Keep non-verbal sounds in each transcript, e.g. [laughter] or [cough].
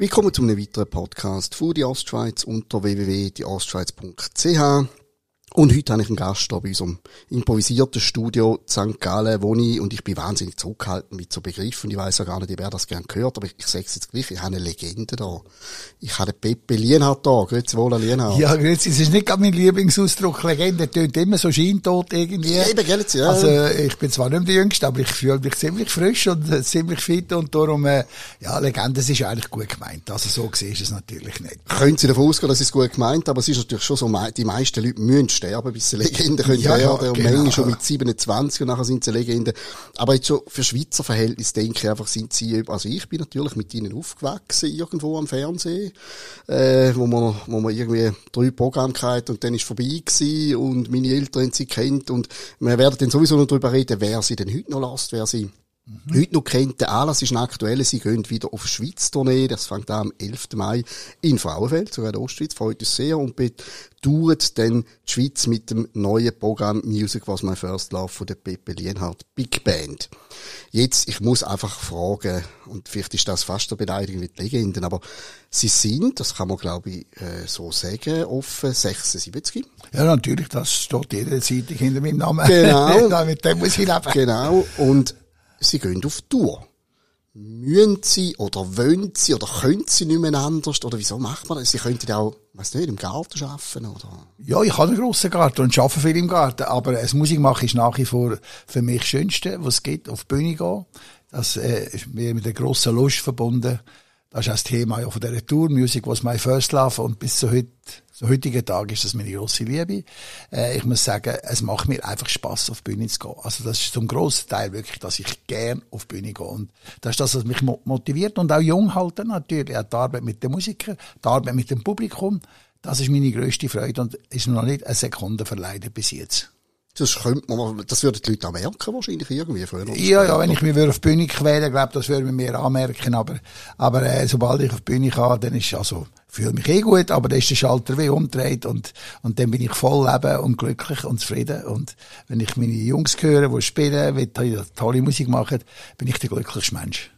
Willkommen zu einem weiteren Podcast von die Ostschweiz unter www.dieostschweiz.ch. Und heute habe ich einen Gast hier bei unserem improvisierten Studio St. Gallen, wo ich, und ich bin wahnsinnig zurückhaltend mit so Begriffen, ich weiss ja gar nicht, wer das gern gehört, aber ich, ich sage es jetzt gleich, ich habe eine Legende da. Ich habe den Pepe Lienhardt da. Grüezi wohl, Lienhardt. Ja, grüezi, es ist nicht gerade mein Lieblingsausdruck. Legende tönt immer so scheintot irgendwie. Ja, eben, gell, ja. Also, ich bin zwar nicht mehr der Jüngste, aber ich fühle mich ziemlich frisch und äh, ziemlich fit und darum, äh, ja, Legende, es ist eigentlich gut gemeint. Also, so gesehen ist es natürlich nicht. Können Sie davon ausgehen, dass es gut gemeint, aber es ist natürlich schon so, die meisten Leute müssen sterben, bis sie Legende können [laughs] ja, werden. Ja, und genau. manche schon mit 27 und nachher sind sie Legende. Aber jetzt schon für Schweizer Verhältnis denke ich einfach, sind sie, also ich bin natürlich mit ihnen aufgewachsen, irgendwo am Fernsehen, äh, wo man, wo man irgendwie drei Programme hatte und dann ist vorbei gewesen und meine Eltern haben sie kennt und wir werden dann sowieso noch darüber reden, wer sie denn heute noch lässt, wer sie Mhm. Heute noch kennt der Anlass ist ein aktueller. Sie gehen wieder auf Schweiz-Tournee. Das fängt an am 11. Mai in Frauenfeld, sogar in der Ostschweiz. Freut uns sehr. Und bedauert dann die Schweiz mit dem neuen Programm Music Was My First Love von der Pepe Lienhardt Big Band. Jetzt, ich muss einfach fragen, und vielleicht ist das fast eine Beleidigung mit Legenden, aber Sie sind, das kann man glaube ich äh, so sagen, offen 76. Ja, natürlich, das steht jede Zeitung hinter meinem Namen. Genau. [laughs] mit dem muss ich leben. Genau. Und sie gehen auf Tour. Müssen sie oder wollen sie oder können sie nicht mehr anders? Oder wieso macht man das? Sie könnten auch, weiss nicht, im Garten arbeiten, oder? Ja, ich habe einen grossen Garten und arbeite viel im Garten. Aber das Musik machen ist nach wie vor für mich das Schönste, was es geht, auf die Bühne gehen. Das äh, ist mir mit der grossen Lust verbunden. Das ist auch das Thema ja von dieser Tour. Music was my first love. Und bis zu heute, zum heutigen Tag ist das meine grosse Liebe. Äh, ich muss sagen, es macht mir einfach Spaß, auf die Bühne zu gehen. Also das ist zum grossen Teil wirklich, dass ich gern auf die Bühne gehe. Und das ist das, was mich motiviert und auch jung halten natürlich. Auch die Arbeit mit den Musikern, die Arbeit mit dem Publikum. Das ist meine grösste Freude und ist noch nicht eine Sekunde verleidet bis jetzt. Das könnte man, das würden die Leute auch merken, wahrscheinlich irgendwie früher. Ja, ja, wenn ich mich auf die Bühne quälen, glaube das würden wir mir anmerken, aber, aber, äh, sobald ich auf die Bühne kann, dann ist, also, fühle mich eh gut, aber dann ist der Schalter wie umgedreht und, und dann bin ich voll leben und glücklich und zufrieden und wenn ich meine Jungs höre, die spielen, die tolle Musik machen, bin ich der glücklichste Mensch.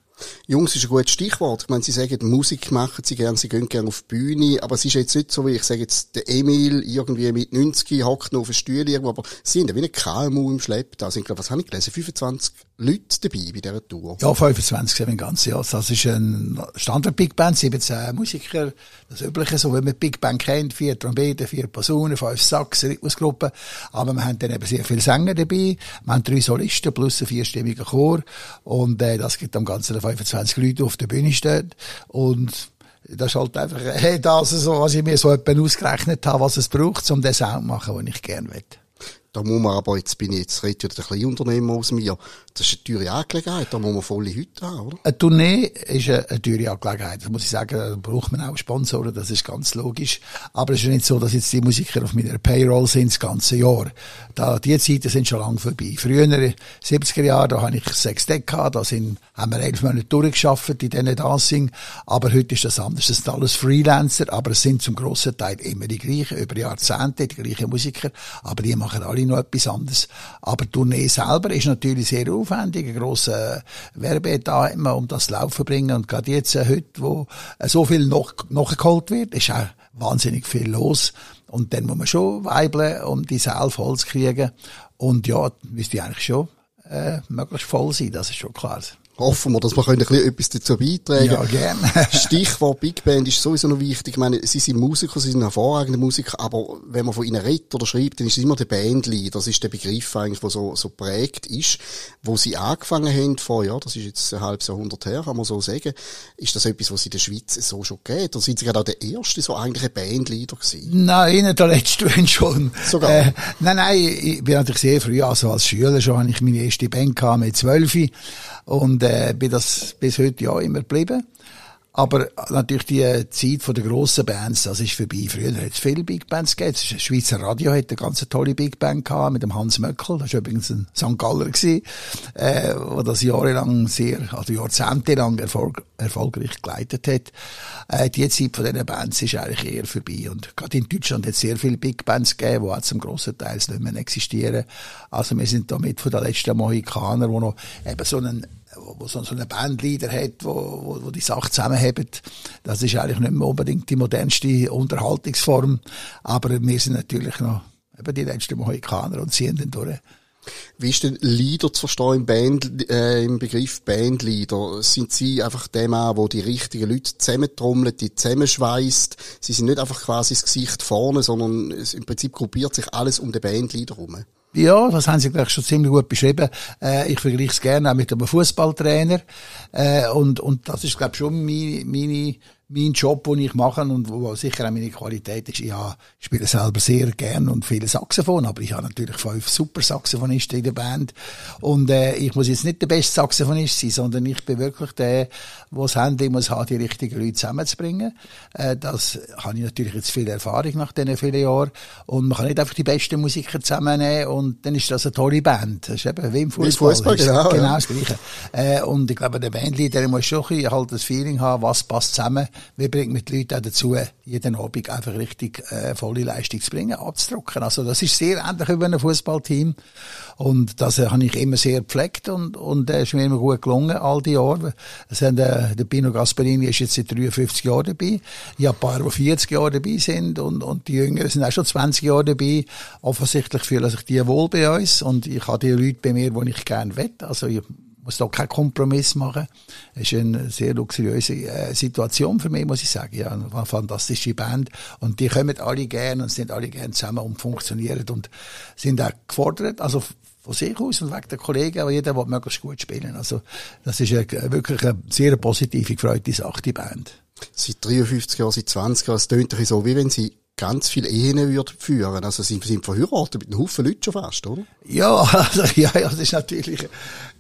Jungs ist ein gutes Stichwort. Ich meine, Sie sagen, Musik machen Sie gern, Sie gehen gern auf die Bühne, aber es ist jetzt nicht so, wie ich sage jetzt, der Emil irgendwie mit 90 hockt noch auf einem Stuhl irgendwo, aber Sie sind ja wie ein KMU im Schlepp. Da sind, glaube was habe ich gelesen, 25 Leute dabei bei dieser Tour. Ja, 25 sind wir ganz, ja. Das ist ein Standard-Big Band, 17 Musiker, das Übliche, so wie man Big Band kennt, vier Trompeten, vier Personen, fünf Sax, Rhythmusgruppen. Aber wir haben dann eben sehr viele Sänger dabei. Wir haben drei Solisten plus einen vierstimmigen Chor. Und, äh, das gibt am Ganzen 25 Leute auf der Bühne stehen. Und das ist halt einfach [laughs] hey, das, so, was ich mir so etwas ausgerechnet habe, was es braucht, um den Sound zu machen, den ich gerne will. Da muss man aber, jetzt bin ich jetzt, redet ja der Kleinunternehmer aus mir, das ist eine teure Angelegenheit, da muss man volle Hütte haben, oder? Eine Tournee ist eine, eine teure Angelegenheit. Das muss ich sagen, da braucht man auch Sponsoren, das ist ganz logisch. Aber es ist nicht so, dass jetzt die Musiker auf meiner Payroll sind das ganze Jahr. Da, die Zeiten sind schon lange vorbei. Früher, 70er Jahre, da habe ich sechs Deck gehabt, da sind, haben wir elf Monate durchgeschafft, in denen da sind. Aber heute ist das anders. Das sind alles Freelancer, aber es sind zum grossen Teil immer die gleichen, über Jahrzehnte die gleichen Musiker, aber die machen alle noch etwas anderes. Aber die Tournee selber ist natürlich sehr aufwendig, ein grosser Werbeetat immer, um das Laufen zu bringen. Und gerade jetzt, äh, heute, wo äh, so viel noch, nachgeholt wird, ist auch wahnsinnig viel los. Und dann muss man schon weibeln, um die Säle voll zu kriegen. Und ja, müsste eigentlich schon äh, möglichst voll sein, das ist schon klar hoffen wir, dass wir können ein bisschen etwas dazu beitragen Ja, gerne. Stichwort Big Band ist sowieso noch wichtig. Ich meine, sie sind Musiker, sie sind hervorragende Musiker, aber wenn man von ihnen redet oder schreibt, dann ist es immer der Bandleader. Das ist der Begriff eigentlich, der so, so prägt ist. Wo sie angefangen haben vor, ja, das ist jetzt ein halbes Jahrhundert her, kann man so sagen. Ist das etwas, was es in der Schweiz so schon geht? Oder sind sie gerade auch der erste, so eigentlich ein Bandleader gewesen? Nein, der letzte [laughs] schon. Sogar? Äh, nein, nein, ich bin natürlich sehr früh, also als Schüler schon, habe ich meine erste Band gehabt mit zwölf. Und äh, bin das bis heute ja immer geblieben. Aber natürlich die Zeit von der grossen Bands, das ist vorbei. Früher hat es viele Big Bands gegeben. Das Schweizer Radio hat eine ganz tolle Big Band gehabt mit dem Hans Möckel. Das war übrigens ein St. Galler gewesen, äh, der das jahrelang sehr, also jahrzehntelang Erfolg, erfolgreich geleitet hat. Äh, die Zeit von diesen Bands ist eigentlich eher vorbei. Und gerade in Deutschland hat es sehr viele Big Bands gegeben, die auch zum grossen Teil nicht mehr existieren. Also wir sind damit von den letzten Mohikaner, die noch eben so einen wo so eine Bandleader hat, wo, wo, wo die Sache zusammenhebt. Das ist eigentlich nicht mehr unbedingt die modernste Unterhaltungsform. Aber wir sind natürlich noch eben die letzten Mohikaner und ziehen dann durch. Wie ist denn Leader zu verstehen im, Band, äh, im Begriff Bandleader? Sind Sie einfach der Mann, der die richtigen Leute zusammentrommelt, die zusammenschweißt? Sie sind nicht einfach quasi das Gesicht vorne, sondern im Prinzip gruppiert sich alles um den Bandleader herum. Ja, das haben Sie gleich schon ziemlich gut beschrieben. Äh, ich vergleiche es gerne auch mit einem Fußballtrainer. Äh, und, und das ist, glaube ich, schon meine, meine mein Job, den ich mache und wo sicher auch meine Qualität ist, ja, ich spiele selber sehr gern und viele Saxophon, aber ich habe natürlich fünf super Saxophonisten in der Band und äh, ich muss jetzt nicht der beste Saxophonist sein, sondern ich bin wirklich der, der das Handy muss haben, die richtigen Leute zusammenzubringen. Äh, das habe ich natürlich jetzt viel Erfahrung nach diesen vielen Jahren und man kann nicht einfach die besten Musiker zusammennehmen und dann ist das eine tolle Band. Das ist eben wie im Fußball. Fußball genau, genau ja. das Gleiche. Äh, und ich glaube, der Bandleader muss schon ein halt das Feeling haben, was passt zusammen wie bringt man die Leute auch dazu, jeden Abend einfach richtig äh, volle Leistung zu bringen, abzudrucken. Also das ist sehr ähnlich wie ein Fußballteam und das äh, habe ich immer sehr gepflegt und und äh, ist mir immer gut gelungen all die Jahre. Es haben, äh, der Pino Gasperini ist jetzt seit 53 Jahren dabei. Ich habe ein paar, die 40 Jahre dabei sind und und die Jüngeren sind auch schon 20 Jahre dabei. Offensichtlich fühlen sich die wohl bei uns und ich habe die Leute bei mir, die ich gerne wette. Also ich muss da keinen Kompromiss machen. Es ist eine sehr luxuriöse äh, Situation für mich, muss ich sagen. Ja, eine fantastische Band. Und die kommen alle gern und sind alle gern zusammen und funktionieren und sind auch gefordert. Also, von sich aus und wegen der Kollegen, aber jeder will möglichst gut spielen. Also, das ist eine, wirklich eine sehr positive, gefreute Sache, die Band. Seit 53 Jahren, seit 20 Jahren, es tönt so, wie wenn Sie ganz viele Ehen würden führen. Also sie sind verheiratet mit einem Haufen Leuten schon fast, oder? Ja, [laughs] also, ja, ja, das ist natürlich,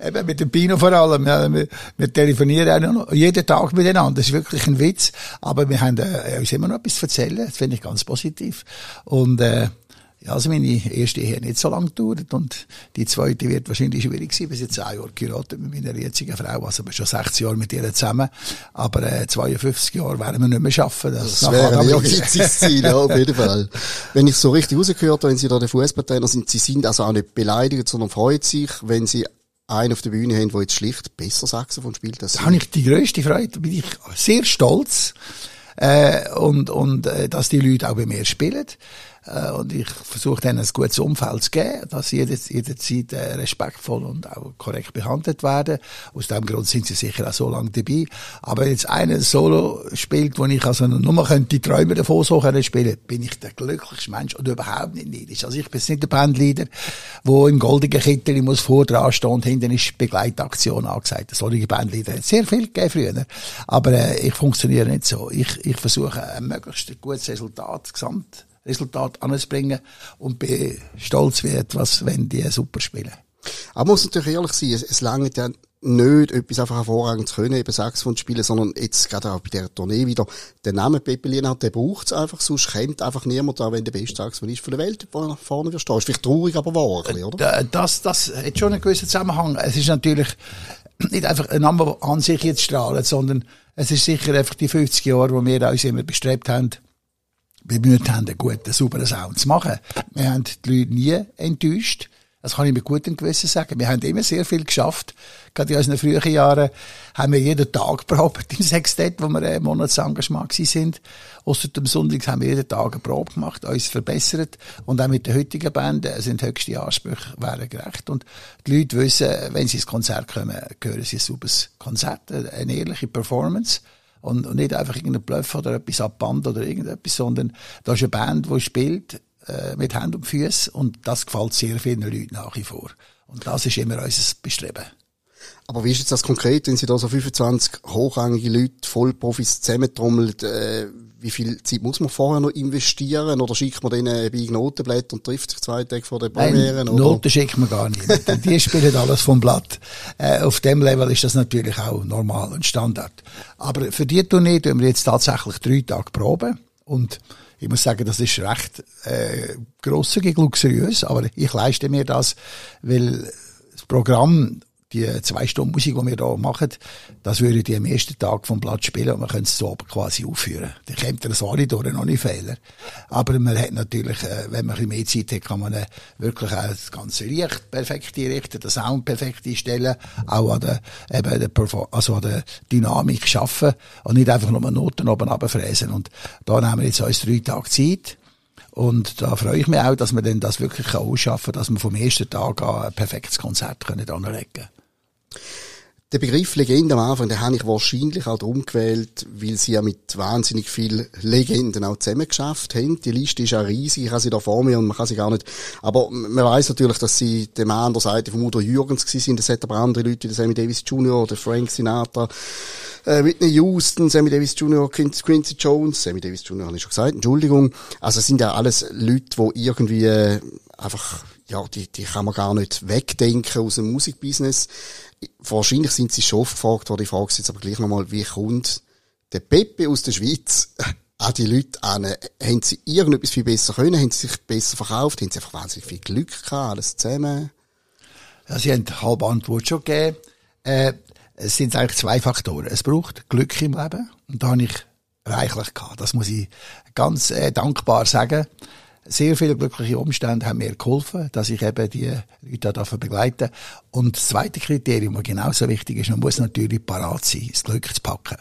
eben mit dem Pino vor allem. Ja, wir, wir telefonieren auch noch jeden Tag miteinander. Das ist wirklich ein Witz. Aber wir haben äh, uns immer noch etwas zu erzählen. Das finde ich ganz positiv. Und, äh, ja, also meine erste Ehe nicht so lange gedauert und die zweite wird wahrscheinlich schwierig sein. Wir sind zehn Jahre geheiratet mit meiner jetzigen Frau, also wir schon 60 Jahre mit ihr zusammen. Aber äh, 52 Jahre werden wir nicht mehr schaffen. Das, das wäre ein ehrgeiziges Ziel, ja, auf jeden Fall. [laughs] Wenn ich so richtig rausgehört habe, wenn Sie da der Fußballtrainer sind, Sie sind also auch nicht beleidigt, sondern freut sich, wenn Sie einen auf der Bühne haben, der jetzt schlicht besser Saxophon spielt. Da habe ich die grösste Freude, bin ich sehr stolz. Äh, und, und äh, dass die Leute auch bei mir spielen. Äh, und ich versuche denen ein gutes Umfeld zu geben, dass sie jederzeit äh, respektvoll und auch korrekt behandelt werden. Aus dem Grund sind sie sicher auch so lange dabei. Aber jetzt einer Solo spielt, wo ich also nur könnte Träume davon so können spielen, bin ich der glücklichste Mensch und überhaupt nicht neidisch. Also ich bin nicht der Bandleader, wo im goldenen Kittel muss vor dran stehen und hinten ist Begleitaktion angesagt. Solche Bandleader hat sehr viel gegeben früher. Aber äh, ich funktioniere nicht so. Ich, ich versuche ein möglichst gutes Resultat gesamt Resultat anzubringen und bin stolz wie etwas, wenn die super spielen. Aber man muss natürlich ehrlich sein, es, es langt ja nicht, etwas einfach hervorragend zu können, eben Saxophon spielen, sondern jetzt gerade auch bei der Tournee wieder, der Name Pepe Lienhardt, der braucht es einfach, sonst kennt einfach niemand da, wenn der beste Saxophonist von der Welt vorne wirst. Ist vielleicht traurig, aber wahr, oder? Das, das hat schon einen gewissen Zusammenhang. Es ist natürlich nicht einfach ein Name an sich jetzt strahlt, sondern es ist sicher einfach die 50 Jahre, wo wir uns immer bestrebt haben, bemüht haben, einen guten, sauberen Sound zu machen. Wir haben die Leute nie enttäuscht. Das kann ich mit gutem Gewissen sagen. Wir haben immer sehr viel geschafft. Gerade in unseren frühen Jahren haben wir jeden Tag [laughs] probiert im Sextett, wo wir ein Monatsengagement sind. Ausser dem Sonntag haben wir jeden Tag eine Probe gemacht, uns verbessert. Und auch mit der heutigen Band sind höchste Ansprüche wären gerecht. Und die Leute wissen, wenn sie ins Konzert kommen, hören sie ein sauberes Konzert, eine ehrliche Performance. Und, und nicht einfach irgendein Bluff oder etwas abband oder irgendetwas, sondern da ist eine Band, die spielt äh, mit Hand und Füßen und das gefällt sehr vielen Leuten nach wie vor. Und das ist immer unser Bestreben. Aber wie ist jetzt das konkret, wenn Sie da so 25 hochrangige Leute, Vollprofis zusammentrommeln, äh, wie viel Zeit muss man vorher noch investieren? Oder schickt man denen bei Notenblätter und trifft sich zwei Tage vor der Premiere? Nein, Noten schickt man gar nicht. Die spielen alles vom Blatt. Äh, auf dem Level ist das natürlich auch normal und Standard. Aber für die Tournee tun wir jetzt tatsächlich drei Tage proben. Und ich muss sagen, das ist recht äh, grosszügig, luxuriös, aber ich leiste mir das, weil das Programm die zwei Stunden Musik, die wir da machen, das würde die am ersten Tag vom Platz spielen und man könnte es so oben quasi aufführen. Dann kommt das alle durch, noch nicht Fehler. Aber man hat natürlich, äh, wenn man ein bisschen mehr Zeit hat, kann man äh, wirklich auch das ganze Licht perfekt einrichten, den Sound perfekt einstellen, auch an der, eben der, also an der Dynamik schaffen und nicht einfach nur Noten oben runterfräsen. Und da nehmen wir jetzt uns drei Tage Zeit. Und da freue ich mich auch, dass wir dann das wirklich ausschaffen, dass wir vom ersten Tag an ein perfektes Konzert können anlegen können. Der Begriff Legende am Anfang, den habe ich wahrscheinlich auch darum gewählt, weil sie ja mit wahnsinnig vielen Legenden auch zusammengeschafft haben. Die Liste ist ja riesig, ich habe sie da vor mir und man kann sie gar nicht, aber man weiß natürlich, dass sie dem an der Seite von Udo Jürgens gewesen sind, es hat aber andere Leute, wie Sammy Davis Jr., der Frank Sinatra, äh, Whitney Houston, Sammy Davis Jr., Quincy Jones, Sammy Davis Jr. habe ich schon gesagt, Entschuldigung. Also es sind ja alles Leute, die irgendwie äh, einfach, ja, die, die kann man gar nicht wegdenken aus dem Musikbusiness wahrscheinlich sind sie schon oft gefragt worden, ich frage sie jetzt aber gleich nochmal, wie kommt der Pepe aus der Schweiz [laughs] an die Leute an? Haben sie irgendetwas viel besser können? Haben sie sich besser verkauft? Haben sie einfach wahnsinnig viel Glück gehabt? Alles zusammen? Ja, sie haben halbe Antwort schon gegeben. Äh, es sind eigentlich zwei Faktoren. Es braucht Glück im Leben. Und da habe ich reichlich gehabt. Das muss ich ganz äh, dankbar sagen sehr viele glückliche Umstände haben mir geholfen, dass ich eben die Leute dafür begleiten Und das zweite Kriterium, das genauso wichtig ist, man muss natürlich parat sein, das Glück zu packen.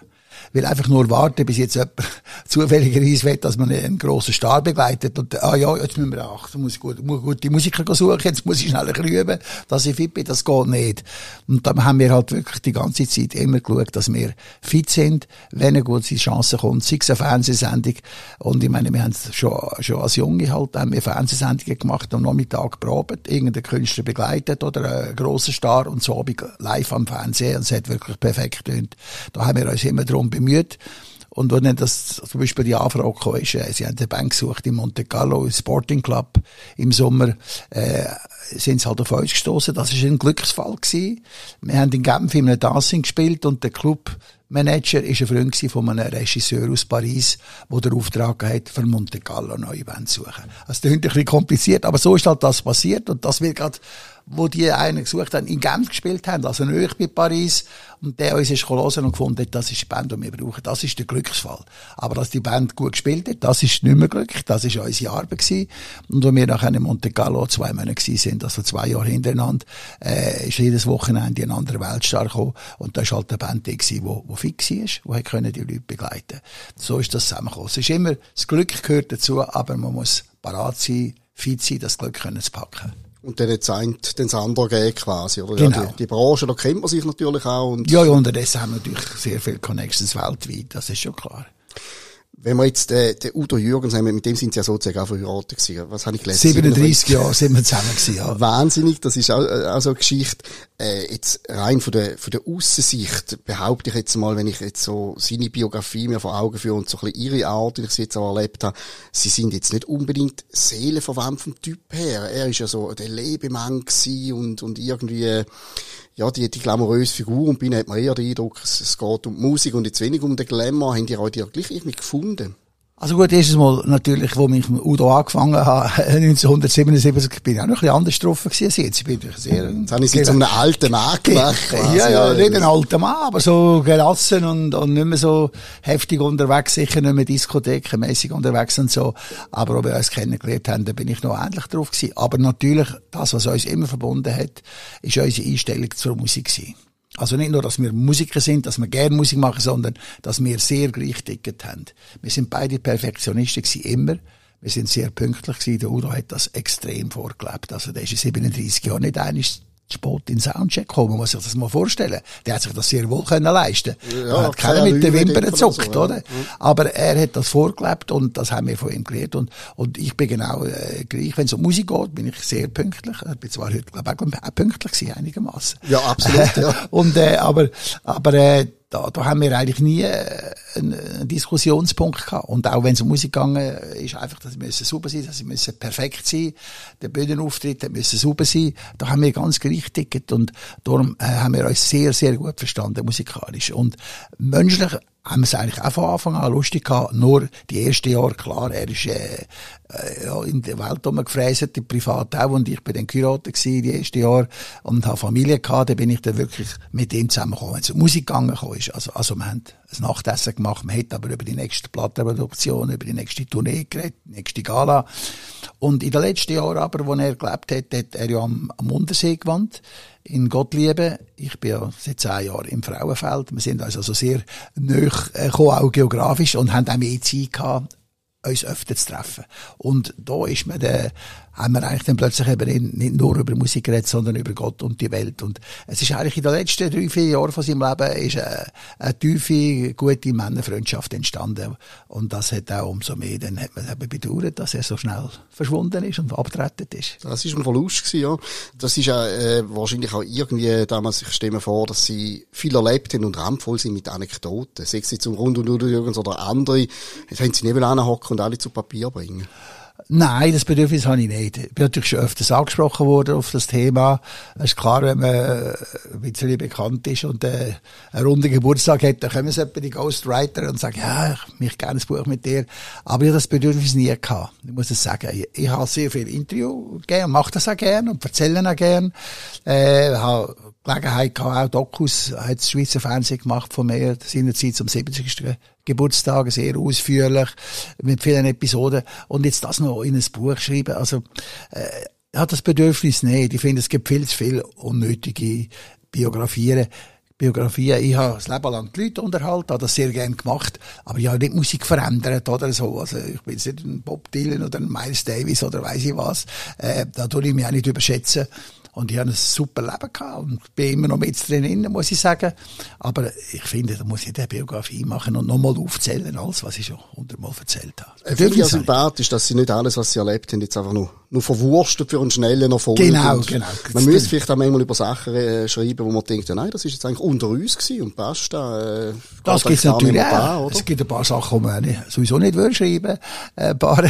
Weil einfach nur warten, bis jetzt jemand [laughs] zufälligerweise will, dass man einen grossen Star begleitet und, ah ja, jetzt müssen wir achten, muss gut, muss gut die Musiker suchen, jetzt muss ich schnell ein bisschen üben, dass ich fit bin, das geht nicht. Und dann haben wir halt wirklich die ganze Zeit immer geschaut, dass wir fit sind, wenn eine gute Chance kommt, sei es eine Fernsehsendung. Und ich meine, wir haben schon, schon als Junge halt, haben wir Fernsehsendungen gemacht, am Nachmittag probiert, irgendeinen Künstler begleitet oder einen grossen Star und so live am Fernsehen und es hat wirklich perfekt getönt. Da haben wir uns immer drum bemüht. Und wenn dann das, zum Beispiel die Anfrage kam, ist, äh, sie haben eine Bank gesucht in Monte Carlo, im Sporting Club im Sommer, äh, sind sie halt auf uns gestoßen. Das ist ein Glücksfall gewesen. Wir haben in Genf in einem Dancing gespielt und der Club Manager ist ein Freund von einem Regisseur aus Paris, der den Auftrag hat, für Monte Carlo neue Band zu suchen. Das klingt ein bisschen kompliziert, aber so ist halt das passiert und das wird gerade wo die einen gesucht haben, in Genf gespielt haben, also nicht bei Paris, und der uns ist hören und gefunden hat, das ist die Band, die wir brauchen. Das ist der Glücksfall. Aber dass die Band gut gespielt hat, das ist nicht mehr glücklich, das ist unsere Arbeit gewesen. Und als wir nachher in Monte Carlo zwei Monate gewesen sind, also zwei Jahre hintereinander, äh, ist jedes Wochenende ein anderer Weltstar gekommen, und da ist halt eine Band die gewesen, wo, wo fit war, die können die Leute begleiten. So ist das zusammengekommen. Es ist immer, das Glück gehört dazu, aber man muss parat sein, fit sein, das Glück können zu packen. Und dann jetzt ein, dann das andere geben quasi, oder? Genau. Ja, die, die, Branche, da kennt man sich natürlich auch. Und ja, ja, unterdessen haben wir natürlich sehr viele Connections weltweit, das ist schon klar. Wenn wir jetzt den, den Udo Jürgens haben, mit dem sind sie ja sozusagen auch verheiratet gewesen. Was habe ich gelesen? 37 Jahre sind wir zusammen gewesen, ja. Wahnsinnig, das ist auch, äh, auch so eine Geschichte. Äh, jetzt rein von der, von der Aussensicht behaupte ich jetzt mal, wenn ich jetzt so seine Biografie mir vor Augen führe und so ein bisschen ihre Art, wie ich sie jetzt auch erlebt habe, sie sind jetzt nicht unbedingt seelenverwandt vom Typ her. Er ist ja so der Lebemann gewesen und, und irgendwie, ja, die, die glamouröse Figur und bei ihnen hat man eher den Eindruck, es, es geht um die Musik und jetzt wenig um den Glamour. Haben die euch ja gleich irgendwie gefunden? Also gut, erstes Mal natürlich, wo ich mit Udo angefangen habe, [laughs] 1977, bin ich auch noch ein bisschen anders gewesen als jetzt. Ich bin sehr... Jetzt habe ich sie zu einem alten Mann gemacht. Ja, ja, nicht ein alter Mann, aber so gelassen und, und nicht mehr so heftig unterwegs, sicher nicht mehr diskothekenmäßig unterwegs und so. Aber ob wir uns kennengelernt haben, da bin ich noch ähnlich drauf gewesen. Aber natürlich, das, was uns immer verbunden hat, ist unsere Einstellung zur Musik gewesen. Also nicht nur, dass wir Musiker sind, dass wir gerne Musik machen, sondern dass wir sehr gleich ticket haben. Wir sind beide Perfektionisten gewesen, immer. Wir sind sehr pünktlich gewesen. Der Udo hat das extrem vorgelebt. Also der ist in 37 Jahren nicht einig spät in den Soundcheck gekommen. Man muss sich das mal vorstellen. Der hat sich das sehr wohl können leisten. Ja, er hat keiner mit den Wimpern gezuckt, so, oder? Ja. Aber er hat das vorgelebt und das haben wir von ihm gelernt. Und, und ich bin genau äh, gleich. Wenn es um Musik geht, bin ich sehr pünktlich. Ich bin zwar heute, glaube ich, auch pünktlich gewesen, einigermaßen. Ja, absolut, ja. [laughs] und, äh, aber, aber, äh, da, da haben wir eigentlich nie äh, einen, Diskussionspunkt gehabt. Und auch wenn es um Musik gegangen ist, einfach, dass sie müssen sauber sein, dass sie müssen perfekt sein. Der Bühnenauftritt müssen sauber sein. Da haben wir ganz gerichtet und darum äh, haben wir uns sehr, sehr gut verstanden musikalisch. Und menschlich haben wir es eigentlich auch von Anfang an lustig gehabt. Nur die ersten Jahre, klar, er ist äh, äh, ja, in der Welt rumgefräset, privat auch, und ich bin dann geheiratet die ersten Jahre, und habe Familie gehabt, dann bin ich dann wirklich mit ihm zusammengekommen. Wenn es um Musik gegangen ist, also, also wir haben ein Nachtessen gemacht, man hat aber über die nächste Plattenproduktion, über die nächste Tournee geredet, die nächste Gala. Und in den letzten Jahren aber, wo er gelebt hat, hat er ja am, am Untersee gewohnt in Gottliebe. Ich bin ja seit zehn Jahren im Frauenfeld. Wir sind also sehr nöch gekommen, auch geografisch, und haben auch mehr Zeit gehabt, uns öfter zu treffen. Und da ist mir der, haben wir eigentlich dann plötzlich eben nicht nur über Musik geredet, sondern über Gott und die Welt. Und es ist eigentlich in den letzten drei, vier Jahren von seinem Leben ist eine, eine tiefe, gute Männerfreundschaft entstanden. Und das hat auch umso mehr, dann hat man eben bedauert, dass er so schnell verschwunden ist und abgetreten ist. Das ist ein Verlust gewesen, ja. Das ist ja, äh, wahrscheinlich auch irgendwie damals, ich stelle mir vor, dass sie viel erlebt haben und randvoll sind mit Anekdoten. Sei es zum Rund und Jürgens oder andere. Jetzt haben sie nicht anhocken und alle zu Papier bringen. Nein, das Bedürfnis habe ich nicht. Ich bin natürlich schon öfters angesprochen worden auf das Thema. Es ist klar, wenn man äh, ein bisschen bekannt ist und äh, einen runden Geburtstag hat, dann kommen sie die Ghostwriter und sagen, ja, ich möchte gerne ein Buch mit dir. Aber ich habe das Bedürfnis nie gehabt. Ich muss es sagen. Ich, habe sehr viel Interview gegeben, mache das auch gerne und erzähle auch gerne. Äh, habe Gelegenheit gehabt, auch Dokus, hat das Schweizer Fernsehen gemacht von mir, seinerzeit zum 70. Geburtstag, sehr ausführlich, mit vielen Episoden. Und jetzt das noch in ein Buch schreiben, also, äh, hat das Bedürfnis nicht. Ich finde, es gibt viel zu viel unnötige Biografien. Biografien. Ich habe das Leben lang die Leute unterhalten, habe das sehr gerne gemacht, aber ich habe nicht Musik verändert oder so. Also ich bin jetzt nicht ein Bob Dylan oder ein Miles Davis oder weiß ich was. Äh, da tue ich mich auch nicht überschätzen. Und ich habe ein super Leben gehabt und bin immer noch mit drin, muss ich sagen. Aber ich finde, da muss ich eine Biografie machen und nochmal aufzählen, alles, was ich schon hundertmal erzählt habe. Ich finde ja sympathisch, dass sie nicht alles, was sie erlebt haben, jetzt einfach nur, nur verwurstet für einen schnellen Erfolg. Genau, genau. Man müsste vielleicht auch manchmal über Sachen äh, schreiben, wo man denkt, ja, nein, das ist jetzt eigentlich unter uns gewesen und passt da. Äh, das gibt es natürlich auch. Da, es gibt ein paar Sachen, die man sowieso nicht würde schreiben. Ein paar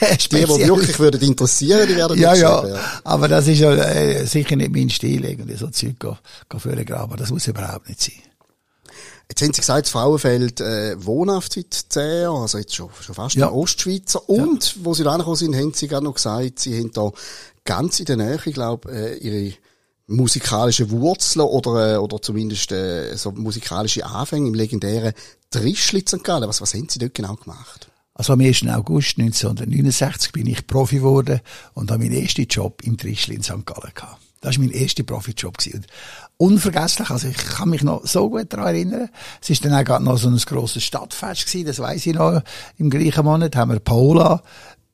Die, die wirklich würden interessieren, die werden ja, ja, ja. Aber das ist ja, äh, sicher nicht mein Stil, irgendwie so Zeug gehen, gehen. Das muss überhaupt nicht sein. Jetzt haben Sie gesagt, das Frauenfeld äh, wohnhaft seit zehn Jahren, also jetzt schon, schon fast ja. Ostschweizer. Und, ja. wo Sie da angekommen sind, haben Sie gerade noch gesagt, Sie haben da ganz in der Nähe, ich glaube, äh, Ihre musikalische Wurzeln oder, äh, oder zumindest äh, so musikalische Anfänge im legendären Trischli St. Gallen. Was, was haben Sie dort genau gemacht? Also am 1. August 1969 bin ich Profi geworden und habe meinen ersten Job im Trischli in St. Gallen gehabt. Das war mein erster Profijob. Und unvergesslich, also ich kann mich noch so gut daran erinnern. Es ist dann auch gerade noch so ein grosses Stadtfest gewesen, das weiß ich noch. Im gleichen Monat haben wir Paula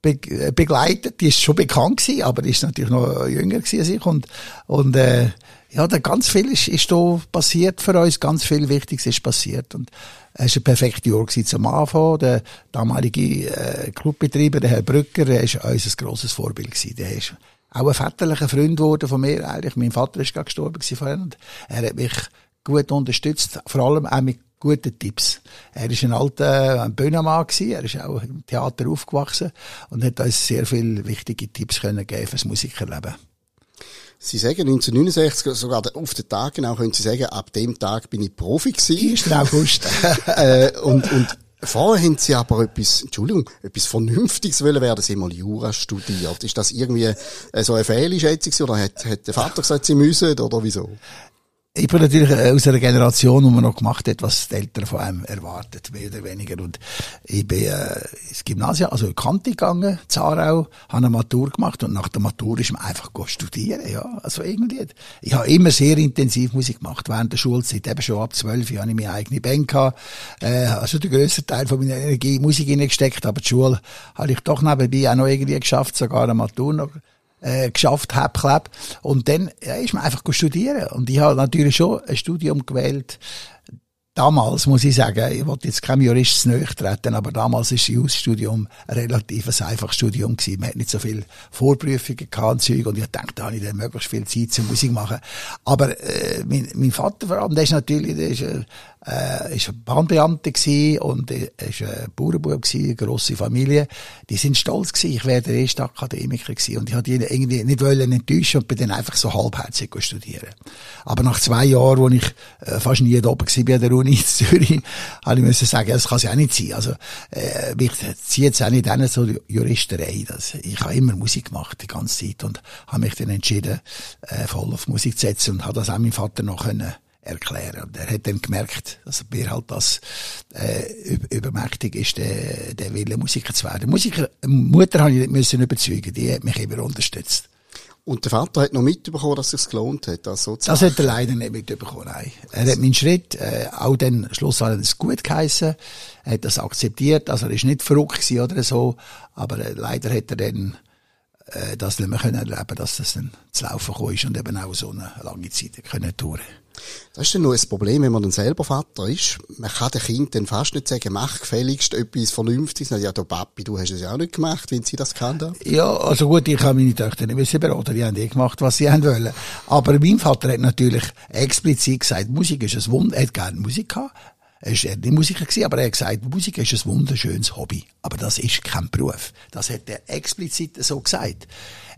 be begleitet. Die ist schon bekannt gewesen, aber die ist natürlich noch jünger gewesen als ich. Und, und äh, ja, da ganz viel ist, ist da passiert für uns, ganz viel Wichtiges ist passiert. Und es war ein perfektes Jahr zum Anfang. Der damalige äh, Clubbetreiber, der Herr Brücker, der ist unser grosses Vorbild gewesen. Der ist auch ein väterlicher Freund geworden von mir eigentlich. Mein Vater ist gerade gestorben vorhin und er hat mich gut unterstützt, vor allem auch mit guten Tipps. Er ist ein alter Bühnenmann gewesen, er ist auch im Theater aufgewachsen und hat uns sehr viele wichtige Tipps können geben fürs Musikerleben. Sie sagen 1969, sogar auf den Tag genau, können Sie sagen, ab dem Tag bin ich Profi gewesen. 1. August. [laughs] äh, und, und Vorher haben Sie aber etwas, Entschuldigung, etwas Vernünftiges wollen werden. Sie haben mal Jura studiert. Ist das irgendwie äh, so eine Fehlschätzung oder hat, hat der Vater gesagt, Sie müssen oder wieso? Ich bin natürlich aus einer Generation, wo man noch gemacht hat, was die Eltern von einem erwartet, mehr oder weniger. Und ich bin äh, ins Gymnasium, also in Kante gegangen, Zarau, habe eine Matur gemacht und nach der Matur ist man einfach studieren, ja. Also irgendwie, ich habe immer sehr intensiv Musik gemacht während der Schulzeit. Eben schon ab zwölf habe ich meine eigene Band gehabt, äh, also der grösste Teil von meiner Energie in Musik hineingesteckt, aber die Schule habe ich doch nebenbei auch noch irgendwie geschafft, sogar eine Matur noch äh, geschafft habe, Kleb. Und dann ja, ist man einfach studieren. Und ich habe natürlich schon ein Studium gewählt, Damals muss ich sagen, ich wollte jetzt kein Jurist treten, aber damals ist das Jus-Studium ein relativ einfaches Studium gewesen. Man hat nicht so viel Vorprüfungen gehabt Zeug und ich dachte, da habe ich dann möglichst viel Zeit zum Musik machen. Aber äh, mein, mein Vater vor allem, der ist natürlich der ist, äh, äh, ist Bahnbeamter gewesen und er ist ein Bauernbub gewesen, eine grosse Familie. Die sind stolz gewesen, ich wäre der erste Akademiker gewesen und ich wollte die irgendwie nicht wollen enttäuschen und bin dann einfach so halbherzig studieren. Aber nach zwei Jahren, wo ich äh, fast nie da oben war bei der Uni in Zürich, [laughs] habe ich müssen sagen, das kann es auch nicht sein. Also, äh, mich zieht es auch nicht an so Juristerei. Das, ich habe immer Musik gemacht, die ganze Zeit und habe mich dann entschieden, äh, voll auf Musik zu setzen und habe das auch meinem Vater noch können erklären. Und er hat dann gemerkt, dass mir halt das äh, übermächtig ist, der, der Wille, Musiker zu werden. Musiker, Mutter habe ich nicht müssen überzeugen, die hat mich immer unterstützt. Und der Vater hat noch mitbekommen, dass es gelohnt hat, das so zu Das hat er leider nicht mitbekommen, nein. Er hat meinen Schritt, äh, auch dann schlussendlich gut geheissen, er hat das akzeptiert, also er ist nicht verrückt oder so, aber äh, leider hat er dann äh, das nicht mehr können erleben, dass das dann zu laufen gekommen ist und eben auch so eine lange Zeit können touren. Das ist dann noch ein Problem, wenn man dann selber Vater ist. Man kann dem Kind dann fast nicht sagen, mach gefälligst etwas Vernünftiges. Ja, du Papi, du hast es ja auch nicht gemacht, wenn sie das kann. Ja, also gut, ich habe meine Töchter nicht müssen beraten. Die haben eh gemacht, was sie [laughs] haben wollen. Aber mein Vater hat natürlich explizit gesagt, Musik ist ein Wunder. Er hat gerne Musik gehabt. Er war nicht Musiker, aber er hat gesagt, Musik ist ein wunderschönes Hobby. Aber das ist kein Beruf. Das hat er explizit so gesagt.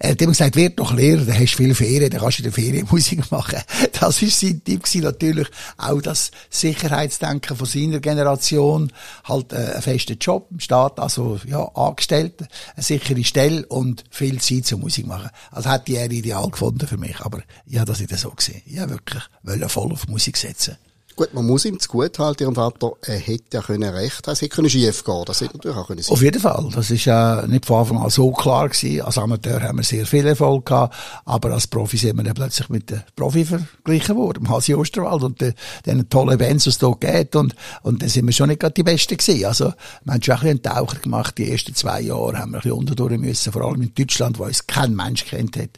Er hat immer gesagt, werd doch Lehrer, dann hast du viele Ferien, dann kannst du in der Ferien [laughs] Musik machen. Das ist sein Tipp gewesen. Natürlich auch das Sicherheitsdenken von seiner Generation. Halt äh, einen festen Job im Staat, also, ja, angestellt, eine sichere Stelle und viel Zeit zur Musik machen. Also hätte er ideal gefunden für mich. Aber ja, das ist so gesehen. Ja, wirklich, wollen voll auf Musik setzen. Gut, man muss ihm zu gut halten, ihrem Vater, er hätte ja können recht haben, es hätte können schief gehen, das hätte natürlich auch können sein. Auf jeden Fall, das ist ja nicht von Anfang an so klar gewesen. Als Amateur haben wir sehr viel Erfolg gehabt, aber als Profi sind wir dann plötzlich mit den Profi verglichen worden, Hasi Osterwald und den, den tollen Bands, die es dort geht und, und dann sind wir schon nicht gerade die Besten gewesen. Also, wir haben schon ein bisschen einen Taucher gemacht, die ersten zwei Jahre haben wir ein bisschen unterdurch müssen, vor allem in Deutschland, wo uns kein Mensch kennt hat,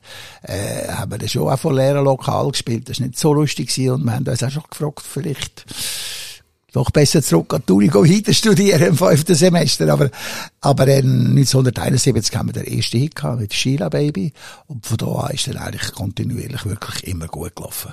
äh, haben wir dann schon auch von leeren Lokal gespielt, das war nicht so lustig gewesen. Und wir haben uns auch schon gefragt, vielleicht doch besser zurück an die Uni weiter studieren im fünften Semester. Aber, aber äh, 1971 haben wir den ersten Hit gehabt mit Sheila Baby. Und von da an ist dann eigentlich kontinuierlich wirklich immer gut gelaufen.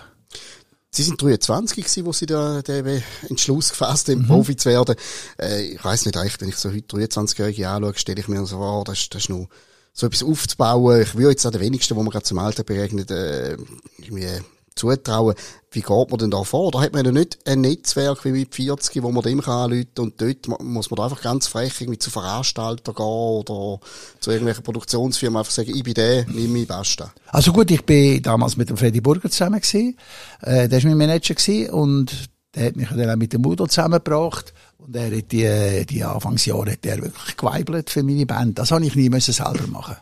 Sie sind 23 gewesen, wo Sie da den Entschluss gefasst haben, mhm. Profi zu werden. Äh, ich weiss nicht recht, wenn ich so heute 23-Jährige anschaue, stelle ich mir so vor, das, das ist noch so etwas aufzubauen. Ich will jetzt auch den wenigsten, wo man gerade zum Alter begegnet, äh, irgendwie zutrauen. Wie geht man denn da vor? Da hat man ja nicht ein Netzwerk wie mit 40, wo man dem kann und dort muss man da einfach ganz frech irgendwie zu Veranstaltern gehen oder zu irgendwelchen Produktionsfirmen einfach sagen, ich bin der, nimm mich, basta. Also gut, ich bin damals mit dem Freddy Burger zusammen gewesen. Äh, der war mein Manager gewesen und der hat mich dann auch mit dem Udo zusammengebracht. Und er hat die, die Anfangsjahre hat er wirklich geweibelt für meine Band. Das habe ich nie müssen selber machen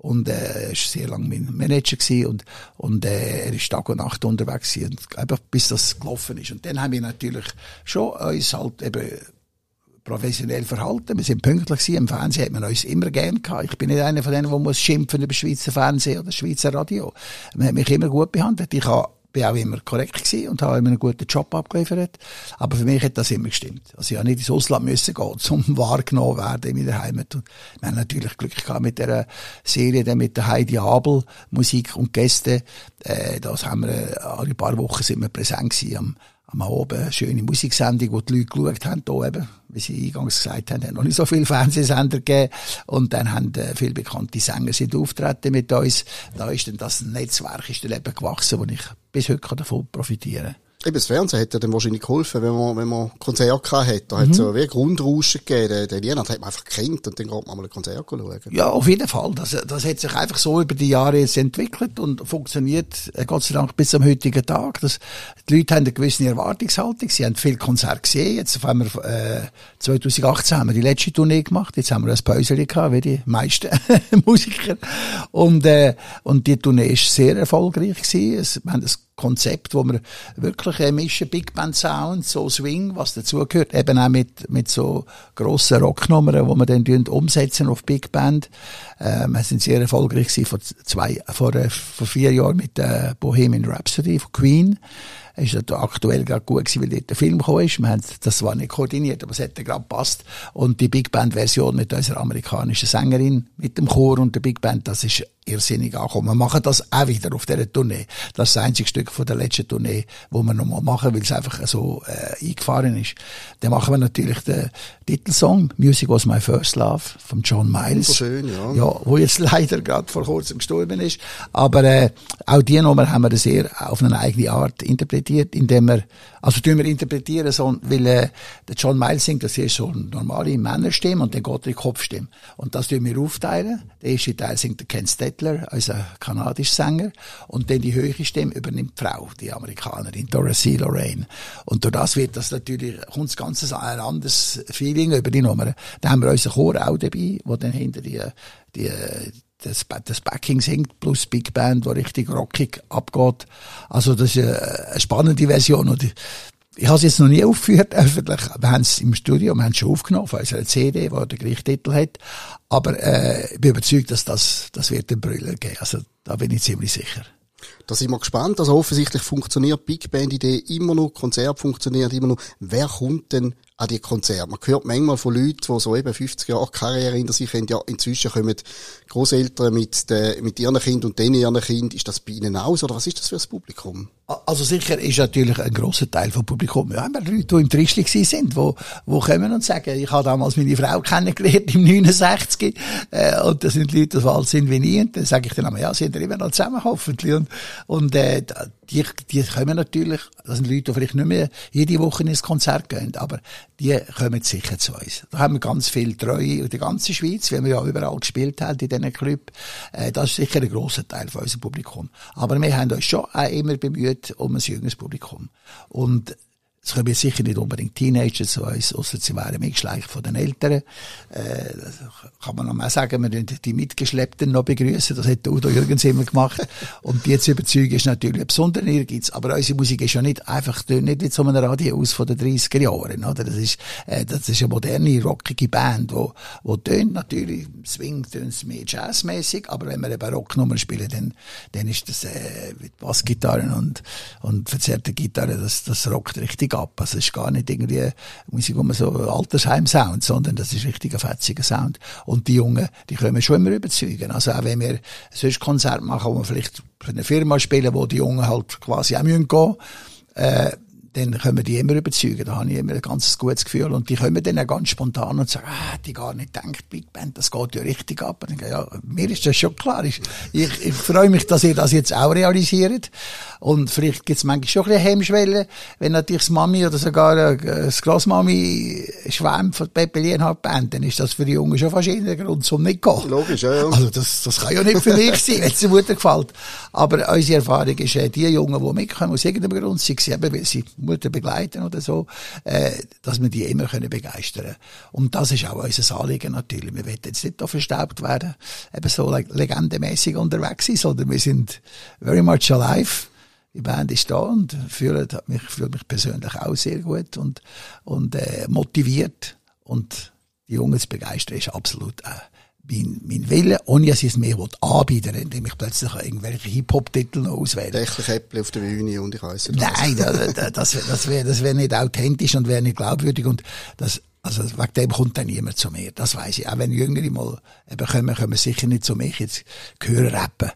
und äh, war sehr lange mein Manager gewesen und, und äh, er ist Tag und Nacht unterwegs gewesen, und einfach bis das gelaufen ist. Und dann haben wir natürlich schon uns halt eben professionell verhalten. Wir sind pünktlich gewesen. Im Fernsehen hat man uns immer gern gehabt. Ich bin nicht einer von denen, der muss schimpfen über Schweizer Fernsehen oder Schweizer Radio. Man hat mich immer gut behandelt. Ich habe bin auch immer korrekt gewesen und habe immer einen guten Job abgeliefert. Aber für mich hat das immer gestimmt. Also ich habe nicht ins Ausland müssen gehen, [laughs] um wahrgenommen werden in meiner Heimat. Und wir haben natürlich Glück gehabt mit der Serie, dann mit der Heidi Abel, Musik und Gäste. Äh, das haben wir, äh, alle paar Wochen sind wir präsent gewesen am, am Abend schöne Musiksendung, wo die Leute geschaut haben, hier eben, wie sie eingangs gesagt haben, haben noch nicht so viele Fernsehsender gegeben. Und dann haben äh, viele bekannte Sänger sind auftreten mit uns. Da ist dann das Netzwerk ist dann eben gewachsen, wo ich bis heute davon profitieren kann. Eben, das Fernsehen hat ja dann wahrscheinlich geholfen, wenn man, wenn man Konzert gehabt hat. Da mhm. hat es ja wie Grundrauschen gegeben. Den, den Lienert hat man einfach gekannt und dann geht man mal ein Konzert schauen. Ja, auf jeden Fall. Das, das hat sich einfach so über die Jahre jetzt entwickelt und funktioniert, äh, Gott sei Dank, bis zum heutigen Tag. Das, die Leute haben eine gewisse Erwartungshaltung. Sie haben viel Konzert gesehen. Jetzt haben wir, äh, 2018 haben wir die letzte Tournee gemacht. Jetzt haben wir ein Päuschen gehabt, wie die meisten [laughs] Musiker. Und, äh, und die Tournee ist sehr erfolgreich gewesen. Es, wir haben das Konzept, wo wir wirklich äh, mischen Big Band Sound, so Swing, was dazugehört, eben auch mit, mit so grossen Rocknummern, wo wir dann umsetzen auf Big Band. Äh, wir sind sehr erfolgreich gewesen vor zwei, vor, äh, vor vier Jahren mit der Bohemian Rhapsody von Queen. Ist ja aktuell gerade gut gewesen, weil dort der Film gekommen ist. Wir haben das zwar nicht koordiniert, aber es hätte gerade passt. Und die Big Band Version mit unserer amerikanischen Sängerin, mit dem Chor und der Big Band, das ist irrsinnig angekommen. Wir machen das auch wieder auf dieser Tournee. Das ist das einzige Stück von der letzten Tournee, wo wir nochmal machen, weil es einfach so äh, eingefahren ist. Dann machen wir natürlich den Titelsong Music Was My First Love von John Miles. Schön, ja. ja. Wo jetzt leider gerade vor kurzem gestorben ist. Aber äh, auch die Nummer haben wir sehr auf eine eigene Art interpretiert, indem wir, also tun wir interpretieren, so, weil äh, der John Miles singt, das ist so eine normale Männerstimme und dann geht die Kopfstimme. Und das tun wir aufteilen. Der erste Teil singt der Ken Stettler, unser kanadischer Sänger. Und dann die höhere Stimme übernimmt die Frau, die Amerikanerin, Dorothy Lorraine. Und durch das wird das natürlich, kommt das Ganze ein anderes Feeling über die Nummer. Da haben wir unseren Chor auch dabei, wo dann hinter die, die, das, das Backing singt, plus Big Band, wo richtig rockig abgeht. Also das ist eine spannende Version. Und ich habe es jetzt noch nie aufgeführt, [laughs] öffentlich. Wir haben es im Studio, wir haben es schon aufgenommen, also eine CD, die den Gerichtstitel hat. Aber äh, ich bin überzeugt, dass das, das wird den Brüller geben. Also da bin ich ziemlich sicher. Da sind wir gespannt. Also offensichtlich funktioniert Big Band Idee immer noch, Konzert funktioniert immer noch. Wer kommt denn an die Konzerte? Man hört manchmal von Leuten, die so eben 50 Jahre Karriere hinter sich haben, ja, inzwischen kommen Großeltern mit, mit ihren Kind und denen ihren Kind. Ist das bei ihnen aus oder was ist das für ein Publikum? Also sicher ist natürlich ein grosser Teil vom Publikum. Wir haben Leute, die im Trischli sind, wo, wo kommen und sagen, ich habe damals meine Frau kennengelernt im 69, äh, und das sind Leute, die so alt sind wie ich, und dann sage ich dann einmal, ja, sind wir immer noch zusammen, hoffentlich. Und, und äh, die, die kommen natürlich, das sind Leute, die vielleicht nicht mehr jede Woche ins Konzert gehen, aber die kommen sicher zu uns. Da haben wir ganz viel Treue in der ganzen Schweiz, weil wir ja überall gespielt haben in diesen Club. Äh, das ist sicher ein grosser Teil von unserem Publikum. Aber wir haben uns schon auch immer bemüht um ein jüngeres Publikum. Und es kommen sicher nicht unbedingt Teenager zu uns, ausser sie wären mitgeschleicht von den Eltern. Äh, kann man noch mal sagen, wir die Mitgeschleppten noch begrüßen. Das hat Udo Jürgens immer gemacht. Und die zu überzeugen ist natürlich ein besonderer Ehrgeiz. Aber unsere Musik ist ja nicht einfach, nicht wie so ein Radio aus von den 30er Jahren, oder? Das ist, äh, das ist eine moderne, rockige Band, wo, wo tönt natürlich, swingt uns mehr jazzmäßig, aber wenn wir eine Barocknummer spielen, dann, dann ist das, äh, mit Bassgitarren und, und verzerrte Gitarre, das, das rockt richtig ab. Also es ist gar nicht irgendwie Musik, man so Altersheim-Sound, sondern das ist richtig ein fetziger Sound. Und die Jungen, die können schon immer überzeugen. Also auch wenn wir sonst Konzert machen, wo wir vielleicht für eine Firma spielen, wo die Jungen halt quasi auch gehen müssen, äh, dann können wir die immer überzeugen. Da habe ich immer ein ganz gutes Gefühl. Und die kommen dann auch ganz spontan und sagen, ah, die gar nicht denkt, Big Band, das geht ja richtig ab. Und ich ja, mir ist das schon klar. Ich, ich, ich freue mich, dass ihr das jetzt auch realisiert. Und vielleicht gibt es manchmal schon ein bisschen Hemmschwelle, wenn natürlich das Mami oder sogar das Grossmami schwärmt von Pepe Lienhardt Band, dann ist das für die Jungen schon fast Grund zum nicht gehen. Logisch, ja, ja. Also das, das kann ja nicht für mich sein, wenn es der Mutter gefällt. Aber unsere Erfahrung ist, äh, die Jungen, die mitkommen, aus irgendeinem Grund, sie eben, weil sie Mutter begleiten oder so, äh, dass wir die immer können begeistern Und das ist auch unser Anliegen natürlich. Wir wollen jetzt nicht da verstaubt werden, eben so legendemäßig unterwegs sein, sondern wir sind very much alive. Die Band ist da und fühlt mich, fühlt mich persönlich auch sehr gut und, und äh, motiviert. Und die Jungen zu begeistern ist absolut äh, mein, mein Wille, ohne dass ich es mir anbieten indem ich plötzlich irgendwelche Hip-Hop-Titel noch auswähle. Täglich Äpfel auf der Bühne und ich weiss nicht. Nein, das, das, das wäre das wär nicht authentisch und wäre nicht glaubwürdig und das, also wegen dem kommt dann niemand zu mir. Das weiß ich. Auch wenn Jüngere mal eben kommen, kommen sicher nicht zu mir jetzt hören rappen.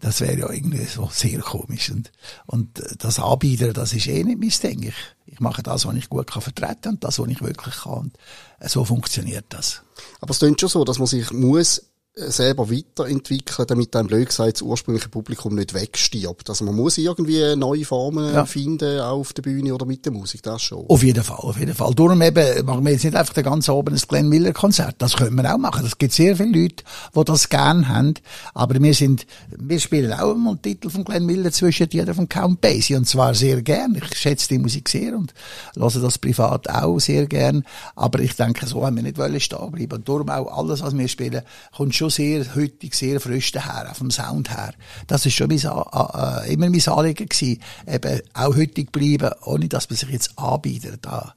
Das wäre ja irgendwie so sehr komisch. Und, und das Anbieten, das ist eh nicht mein Ding. Ich, ich mache das, was ich gut kann vertreten und das, was ich wirklich kann. Und so funktioniert das. Aber es klingt schon so, dass man sich muss selber weiterentwickeln, damit einem blöd gesagt das ursprüngliche Publikum nicht wegstirbt. Also man muss irgendwie neue Formen ja. finden, auf der Bühne oder mit der Musik, das schon. Auf jeden Fall, auf jeden Fall. Darum eben machen wir jetzt nicht einfach den ganzen Abend ein Glenn Miller Konzert. Das können wir auch machen. Es gibt sehr viele Leute, die das gern haben. Aber wir sind, wir spielen auch mal einen Titel von Glenn Miller zwischen jeder von Count Basie. Und zwar sehr gern. Ich schätze die Musik sehr und höre das privat auch sehr gern. Aber ich denke, so haben wir nicht wollen stehen bleiben. Und darum auch alles, was wir spielen, kommt schon sehr heutig, sehr frisch daher, vom Sound her. Das ist schon mein, äh, immer mein Anliegen gewesen. Eben auch heutig bleiben, ohne dass man sich jetzt anbietet an,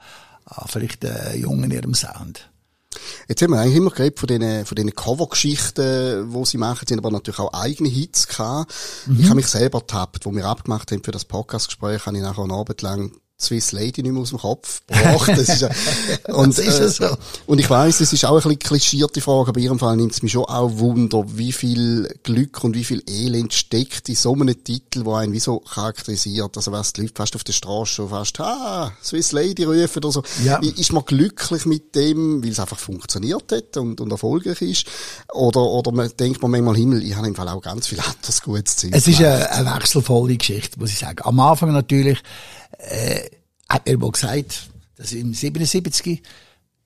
an vielleicht den Jungen in ihrem Sound. Jetzt haben wir eigentlich immer geredet von diesen, von diesen Cover-Geschichten, die sie machen. Sie haben aber natürlich auch eigene Hits gehabt. Mhm. Ich habe mich selber ertappt, wo wir abgemacht haben für das Podcast-Gespräch, habe ich nachher einen Abend lang Swiss Lady nicht mehr aus dem Kopf gebracht. Das ist, ja, [laughs] und, das ist äh, so. und ich weiss, es ist auch ein bisschen klischierte Frage, aber in ihrem Fall nimmt es mich schon auch Wunder, wie viel Glück und wie viel Elend steckt in so einem Titel, wo einen wie so charakterisiert. Also was die Leute fast auf der Straße schon fast, ah, Swiss Lady rufen oder so. Ja. Ist man glücklich mit dem, weil es einfach funktioniert hat und, und erfolgreich ist? Oder, oder man denkt man manchmal, Himmel, ich habe im Fall auch ganz viel anderes gutes Zeug. Es ist eine, eine wechselvolle Geschichte, muss ich sagen. Am Anfang natürlich, äh, hat mir mal gesagt, dass im 77,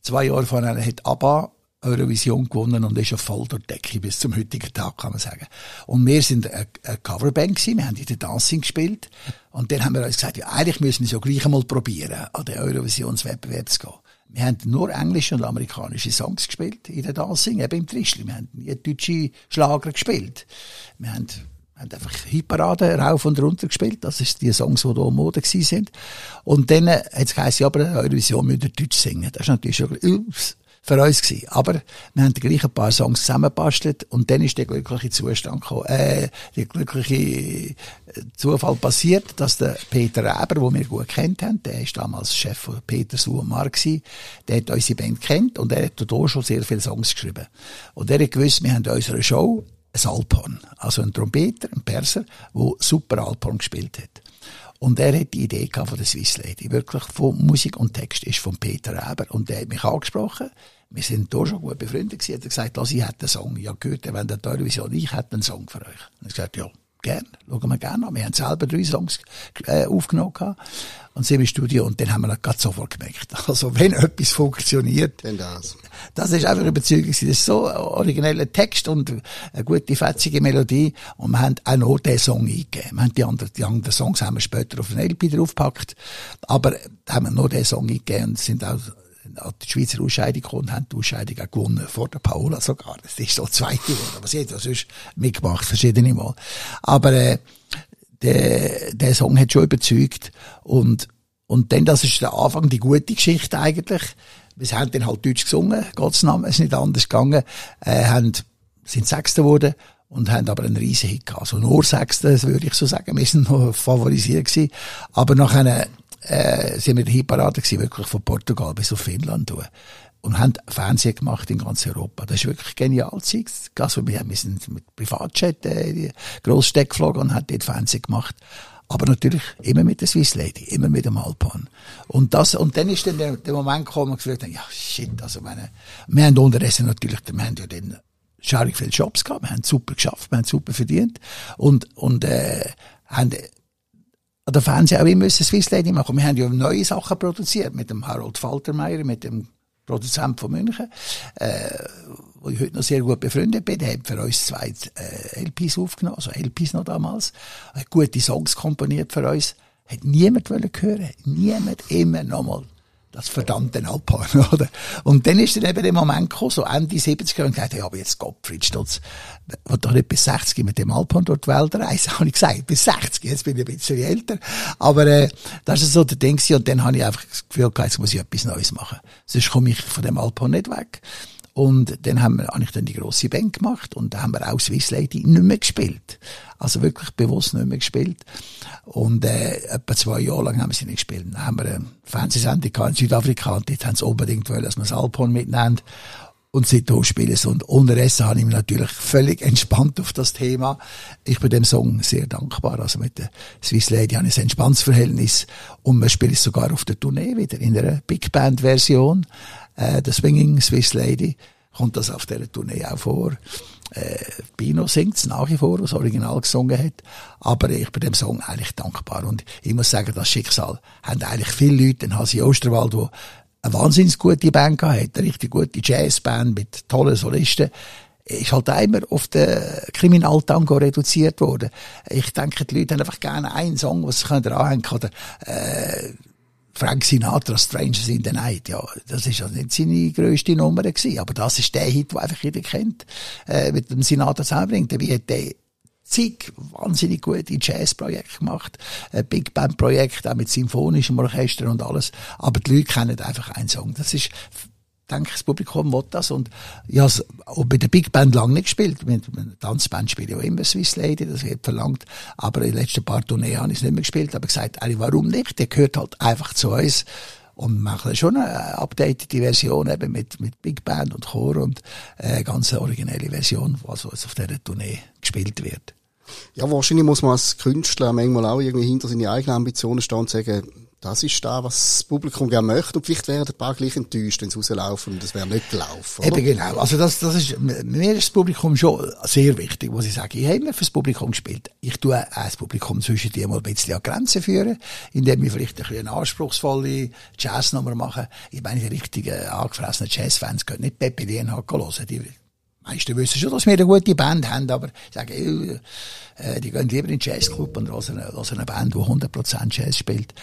zwei Jahre vorher, hat ABBA Eurovision gewonnen und ist ja voll der Decke bis zum heutigen Tag, kann man sagen. Und wir sind eine, eine Coverband gewesen, wir haben in der Dancing gespielt und dann haben wir uns gesagt, ja, eigentlich müssen wir es ja gleich einmal probieren, an den Eurovisionswettbewerb zu gehen. Wir haben nur englische und amerikanische Songs gespielt in der Dancing, eben im Trischli. Wir haben nie deutsche Schlager gespielt. Wir haben haben einfach Hitparaden rauf und runter gespielt. Das ist die Songs, die hier Mode gewesen sind. Und dann hat es geheißen, ja, aber Eurovision müsst ihr Deutsch singen. Das ist natürlich schon, ups, für uns gewesen. Aber wir haben gleich ein paar Songs zusammengebastelt und dann ist der glückliche Zustand gekommen, äh, der glückliche äh, Zufall passiert, dass der Peter Reber, den wir gut kennt haben, der ist damals Chef von Peter Suomar gewesen, der hat unsere Band kennt und er hat dort schon sehr viele Songs geschrieben. Und er hat gewusst, wir haben in unserer Show ein Alphorn. Also ein Trompeter, ein Perser, der super Alphorn gespielt hat. Und er hat die Idee von der Swiss Lady. Wirklich von Musik und Text ist von Peter Reber. Und der hat mich angesprochen. Wir sind da schon gut befreundet gewesen. Er hat gesagt, ich hätte einen Song. Ja, gehört, wenn der Television, ich hätte einen Song für euch. Und ich gesagt, ja, gern, schauen wir gerne an. Wir haben selber drei Songs äh, aufgenommen gehabt und sind im Studio und dann haben wir gerade sofort gemerkt. [laughs] Also wenn etwas funktioniert, dann das. Das ist einfach überzeugend. Das ist so ein origineller Text und eine gute, fetzige Melodie und wir haben auch noch den Song eingegeben. Wir haben die anderen, die anderen Songs haben wir später auf den LP draufgepackt, aber haben wir noch den Song eingegeben und sind auch an die Schweizer Ausscheidung und haben die Ausscheidung auch gewonnen, vor der Paula sogar. Das ist so zweite geworden. Aber sie hat ja sonst mitgemacht, verschiedene Mal. Aber, äh, der, der Song hat schon überzeugt und, und dann, das ist der Anfang, die gute Geschichte eigentlich. Wir haben dann halt Deutsch gesungen, Gottes Namen, ist nicht anders gegangen, äh, haben, sind Sechster geworden und haben aber einen riesen Hit gehabt. Also nur Sechster, würde ich so sagen. Wir sind noch favorisiert gewesen. Aber nach einer äh, sind wir in der Hitparade gewesen, wirklich von Portugal bis auf Finnland durch. Und haben Fernsehen gemacht in ganz Europa. Das ist wirklich genial Also wir, wir sind mit Privatjet äh, die Grossstädte geflogen und haben dort Fernsehen gemacht. Aber natürlich immer mit der Swiss Lady, immer mit dem Alpan. Und das, und dann ist dann der, der Moment gekommen, wo ich gesagt habe, ja, shit, also meine, wir haben unterdessen natürlich, wir haben ja dann schaurig viele Jobs gehabt, wir haben super geschafft, wir haben super verdient und, und, äh, haben der Fernsehen auch immer Swiss Lady machen. Wir haben ja neue Sachen produziert mit dem Harold Faltermeier, mit dem Produzent von München, äh, wo ich heute noch sehr gut befreundet bin. Der hat für uns zwei äh, LPs aufgenommen, also LPs noch damals. Hat gute Songs komponiert für uns. Hat niemand wollen hören. Niemand immer nochmal das verdammte Alphorn, [laughs] oder? Und dann ist dann eben der Moment gekommen, so Ende 70er, und gesagt, ja, aber jetzt Gottfried Stutz, wird doch nicht bis 60 mit dem Alphorn durch die Welt reisen, [laughs] habe ich gesagt, bis 60, jetzt bin ich ein bisschen älter. Aber, äh, das ist so der Ding und dann habe ich einfach das Gefühl gehabt, jetzt muss ich etwas Neues machen. Sonst komme ich von dem Alphorn nicht weg. Und dann haben wir, habe ich dann die grosse Band gemacht und da haben wir auch Swiss Lady nicht mehr gespielt. Also wirklich bewusst nicht mehr gespielt. Und äh, etwa zwei Jahre lang haben wir sie nicht gespielt. Dann haben wir eine Fernsehsendung in Südafrika und dort haben sie unbedingt wollen, dass wir das Alphorn mitnehmen. Und seitdem spielen sie. Und unterdessen habe ich mich natürlich völlig entspannt auf das Thema. Ich bin dem Song sehr dankbar. Also mit der Swiss Lady habe ich ein entspanntes Verhältnis. Und wir spielen es sogar auf der Tournee wieder in einer Big Band Version äh, der Swinging Swiss Lady, kommt das auf der Tournee auch vor. Äh, Bino singt es nach wie vor, was Original gesungen hat. Aber ich bin dem Song eigentlich dankbar. Und ich muss sagen, das Schicksal haben eigentlich viele Leute, den Hasi Osterwald, wo eine wahnsinnig gute Band gehabt hat, eine richtig gute Jazzband mit tollen Solisten, ist halt immer auf den Kriminaltango reduziert worden. Ich denke, die Leute haben einfach gerne einen Song, was sie können anhängen können. Äh, Frank Sinatra, Strangers in the Night, ja, das ist ja nicht seine grösste Nummer gewesen, aber das ist der Hit, den einfach jeder kennt, äh, mit dem Sinatra zusammenbringt. Wie hat der zig wahnsinnig gute Jazzprojekte gemacht, ein Big Band Projekt, auch mit symphonischem Orchester und alles. Aber die Leute kennen einfach einen Song. Das ist denke, das Publikum will das. Und ich habe auch bei der Big Band lange nicht gespielt. Mit, der Tanzband spiele ich auch immer Swiss Lady, das wird verlangt. Aber in den letzten paar Tourneen habe ich es nicht mehr gespielt. Aber gesagt, warum nicht? Der gehört halt einfach zu uns. Und machen schon eine updatete Version eben mit, mit Big Band und Chor und eine ganz originelle Version, was also auf dieser Tournee gespielt wird. Ja, wahrscheinlich muss man als Künstler manchmal auch irgendwie hinter seine eigenen Ambitionen stehen und sagen, das ist da, was das Publikum gerne möchte. Und vielleicht wären ein paar gleich enttäuscht, wenn sie rauslaufen und das wäre nicht gelaufen. Oder? Eben genau. Also das, das ist, mir ist das Publikum schon sehr wichtig, muss ich sagen. Ich habe immer fürs Publikum gespielt. Ich tue auch das Publikum zwischen die mal ein bisschen an Grenzen führen, indem wir vielleicht ein bisschen eine anspruchsvolle Jazznummer machen. Ich meine, die richtigen angefressenen Jazzfans können nicht Pepe Lienhack hören. Meisten wissen schon, dass wir eine gute Band haben, aber ich sage, äh, die gehen lieber in den Jazzclub und hören eine, hören eine Band, die 100% Jazz spielt.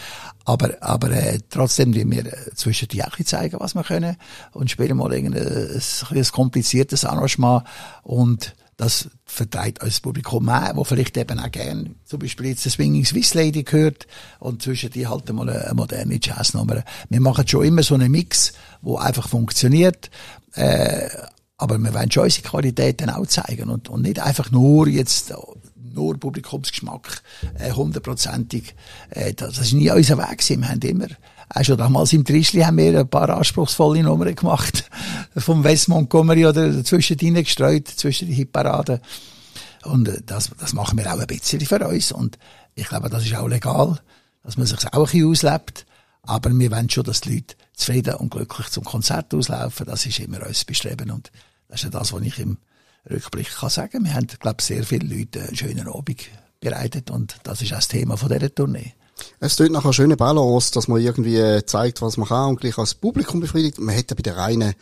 Aber, aber äh, trotzdem die wir äh, zwischen die auch zeigen, was wir können und spielen mal ein, ein, ein kompliziertes Arrangement und das vertreibt uns das Publikum mehr, wo vielleicht eben auch gern zum Beispiel jetzt Swinging Swiss Lady gehört und zwischen die halt mal eine, eine moderne Jazznummer. Wir machen schon immer so einen Mix, wo einfach funktioniert, äh, aber wir wollen schon unsere Qualitäten auch zeigen und, und nicht einfach nur jetzt nur Publikumsgeschmack äh, hundertprozentig. Äh, das, das ist nie unser Weg gewesen. Wir haben immer, auch schon damals im Trischli haben wir ein paar anspruchsvolle Nummern gemacht. [laughs] Vom West Montgomery oder dazwischen gestreut, zwischen die Hitparaden. Und äh, das, das machen wir auch ein bisschen für uns. Und ich glaube, das ist auch legal, dass man sich auch ein bisschen auslebt. Aber wir wollen schon, dass die Leute zufrieden und glücklich zum Konzert auslaufen. Das ist immer unser Bestreben. Und das ist ja das, was ich im Rückblick kann sagen. Wir haben, glaube ich, sehr viele Leute einen schönen Abend bereitet. Und das ist auch das Thema dieser Tournee. Es tut nach einer schönen Balance, dass man irgendwie zeigt, was man kann und gleich als Publikum befriedigt. Man hätte bei der reinen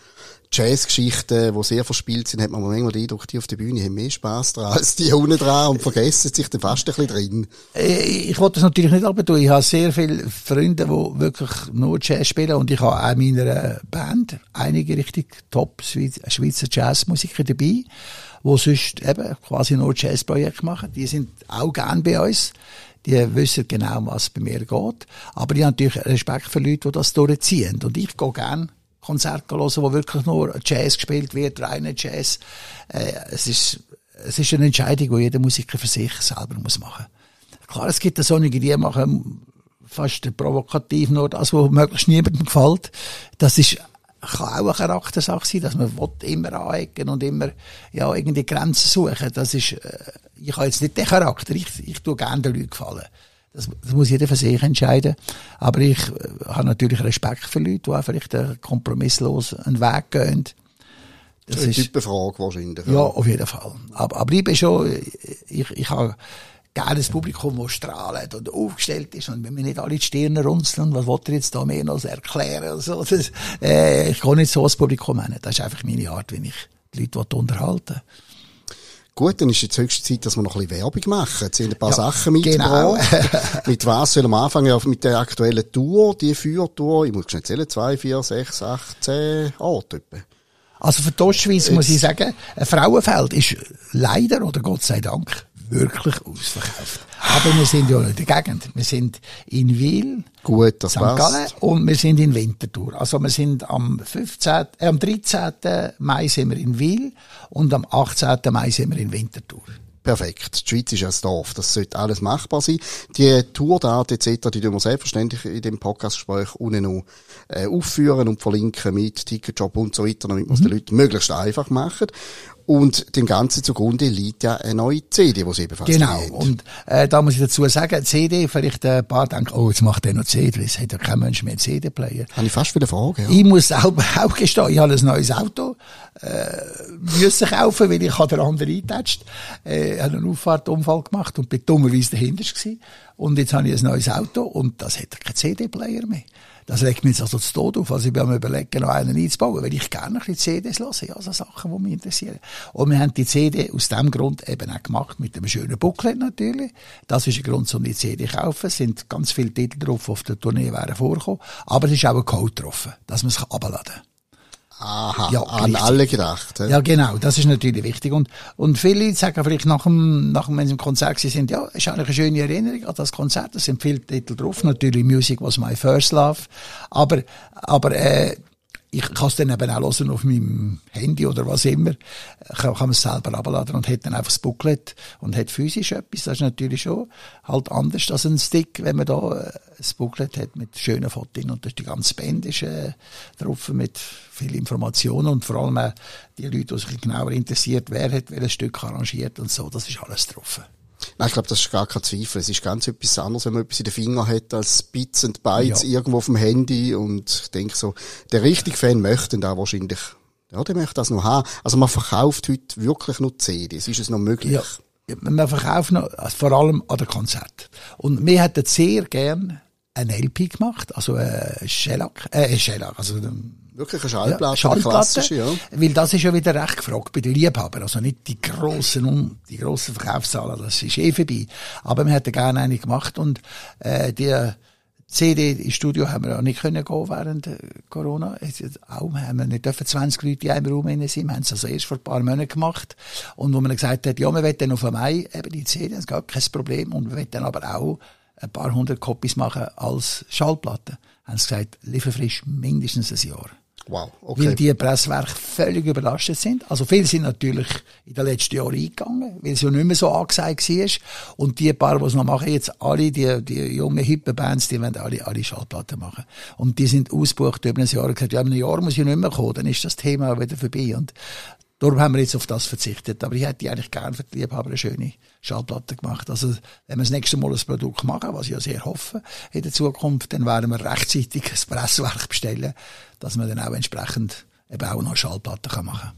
Jazzgeschichten, die sehr verspielt sind, hat man manchmal den Eindruck, die auf der Bühne haben mehr Spass dran als die unten dran und vergessen sich dann fast ein bisschen drin. Äh, ich wollte das natürlich nicht aber tun. Ich habe sehr viele Freunde, die wirklich nur Jazz spielen und ich habe auch in meiner Band einige richtig top Schweizer Jazzmusiker dabei, die sonst eben quasi nur Jazzprojekte machen. Die sind auch gern bei uns. Die wissen genau, was bei mir geht. Aber ich habe natürlich Respekt für Leute, die das durchziehen. Und ich gehe gerne Konzerte hören, wo wirklich nur Jazz gespielt wird, reine Jazz. Äh, es ist, es ist eine Entscheidung, die jeder Musiker für sich selber muss machen. Klar, es gibt so einige, die machen fast provokativ nur das, was möglichst niemandem gefällt. Das ist kann auch eine Charaktersache sein, dass man immer anecken und immer ja, irgendwie Grenzen suchen. Das ist, äh, ich habe jetzt nicht den Charakter, ich, ich tue gerne den Leuten gefallen. Das, das muss jeder für sich entscheiden. Aber ich äh, habe natürlich Respekt für Leute, die vielleicht einen kompromisslos einen Weg gehen. Das ist eine Typenfrage wahrscheinlich. Ja, auf jeden Fall. Aber, aber ich bin schon, ich, ich habe gerne das Publikum, das strahlt und aufgestellt ist und wenn wir nicht alle die Stirne runzeln, was wollt ihr jetzt da mehr noch erklären? Also, das, äh, ich kann nicht so das Publikum nennen. Das ist einfach meine Art, wie ich die Leute unterhalten will. Gut, dann ist jetzt höchste Zeit, dass wir noch ein bisschen Werbung machen. Jetzt sind ein paar ja, Sachen mitgebracht. Genau. [laughs] mit was sollen wir anfangen? Ja, mit der aktuellen Tour, die Feuertour. Ich muss schon zählen, zwei, vier, sechs, acht, zehn Orte. Also für die Ostschweiz muss ich sagen, ein Frauenfeld ist leider, oder Gott sei Dank, wirklich ausverkauft. Aber wir sind ja nicht in der Gegend. Wir sind in Wiel, Gut, das St. Gallen und wir sind in Winterthur. Also wir sind am 15., äh, am 13. Mai sind wir in Wiel und am 18. Mai sind wir in Winterthur. Perfekt. Die Schweiz ist ein Dorf. Das sollte alles machbar sein. Die Tourdaten etc., die tun wir selbstverständlich in dem Podcastgespräch unten noch äh, aufführen und verlinken mit Ticketjob und so weiter, damit wir es mhm. den Leuten möglichst einfach machen. Und dem Ganzen zugrunde liegt ja eine neue CD, die sie ebenfalls Genau. Haben. Und äh, da muss ich dazu sagen, CD, vielleicht ein paar denken, oh, jetzt macht er noch CD, es hat ja kein Mensch mehr CD-Player. Habe ich fast wieder Frage, ja. Ich muss selber [laughs] auch gestehen, ich habe ein neues Auto äh, müssen kaufen, weil ich den anderen eingetatscht. Äh, habe einen Auffahrtunfall gemacht und bin dummerweise dahinter gewesen. Und jetzt habe ich ein neues Auto und das hat keinen CD-Player mehr. Das regt mich jetzt also zu Tod auf. Also ich bin am überlegen, noch einen einzubauen, weil ich gerne ein bisschen CDs höre. Ja, so Sachen, die mich interessieren. Und wir haben die CD aus dem Grund eben auch gemacht, mit einem schönen Booklet natürlich. Das ist ein Grund, um die CD zu kaufen. Es sind ganz viele Titel drauf, die auf der Tournee wären vorgekommen. Aber es ist auch ein Code drauf, dass man es abladen kann. Aha, ja, an alle gedacht. Ja. ja, genau, das ist natürlich wichtig. Und, und viele sagen vielleicht nach dem, nach dem, wenn sie im Konzert sind, ja, ist eigentlich eine schöne Erinnerung an das Konzert. Da sind viele Titel drauf. Natürlich Music was my first love. Aber, aber, äh, ich kann es dann eben auch hören auf meinem Handy oder was immer. Kann, kann es selber abladen und hat dann einfach das Booklet und hat physisch etwas. Das ist natürlich schon halt anders als ein Stick, wenn man da äh, das Booklet hat mit schönen Fotos und das die ganze Band ist äh, drauf mit viel Informationen und vor allem auch die Leute, die sich genauer interessiert, wer hat welches Stück arrangiert und so, das ist alles drauf. Nein, ich glaube, das ist gar kein Zweifel. Es ist ganz etwas anderes, wenn man etwas in den Finger hat, als Bits und Bytes ja. irgendwo auf dem Handy. Und ich denke so, der richtige Fan möchte da wahrscheinlich, ja, der möchte das noch haben. Also man verkauft heute wirklich nur CDs. Ist es noch möglich? Ja. Man verkauft noch, also vor allem an den Konzert. Und wir hätten sehr gern ein LP gemacht, also äh, Shellac, äh, Shellac, also Wirklich eine Schallplatte, ja, Schallplatte klassische, ja. Weil das ist ja wieder recht gefragt bei den Liebhabern. Also nicht die grossen, die grossen Verkaufszahlen, das ist eh vorbei. Aber wir hätten gerne eine gemacht und, äh, die, CD ins Studio haben wir auch nicht können gehen während Corona. Auch haben wir nicht dürfen 20 Leute in einem Raum sind. Wir haben es also erst vor ein paar Monaten gemacht. Und wo man gesagt hat, ja, wir wollen dann auf Mai eben die CD, das ist kein Problem. Und wir wollen dann aber auch ein paar hundert Copies machen als Schallplatte. Haben sie gesagt, lieferfrisch mindestens ein Jahr. Wow, okay. Weil die Presswerke völlig überlastet sind. Also viele sind natürlich in den letzten Jahren eingegangen, weil es ja nicht mehr so angesagt war. Und die paar, die es noch machen, jetzt alle, die, die jungen, hippen Bands, die wollen alle, alle Schallplatten machen. Und die sind ausgebucht über ein Jahr gesagt, ja, in einem Jahr muss ich nicht mehr kommen, dann ist das Thema wieder vorbei. Und Darum haben wir jetzt auf das verzichtet. Aber ich hätte eigentlich gerne für die Liebhaber eine schöne Schallplatte gemacht. Also, wenn wir das nächste Mal ein Produkt machen, was ich ja sehr hoffe in der Zukunft, dann werden wir rechtzeitig ein Presswerk bestellen, dass man dann auch entsprechend eben auch noch Schallplatten machen kann.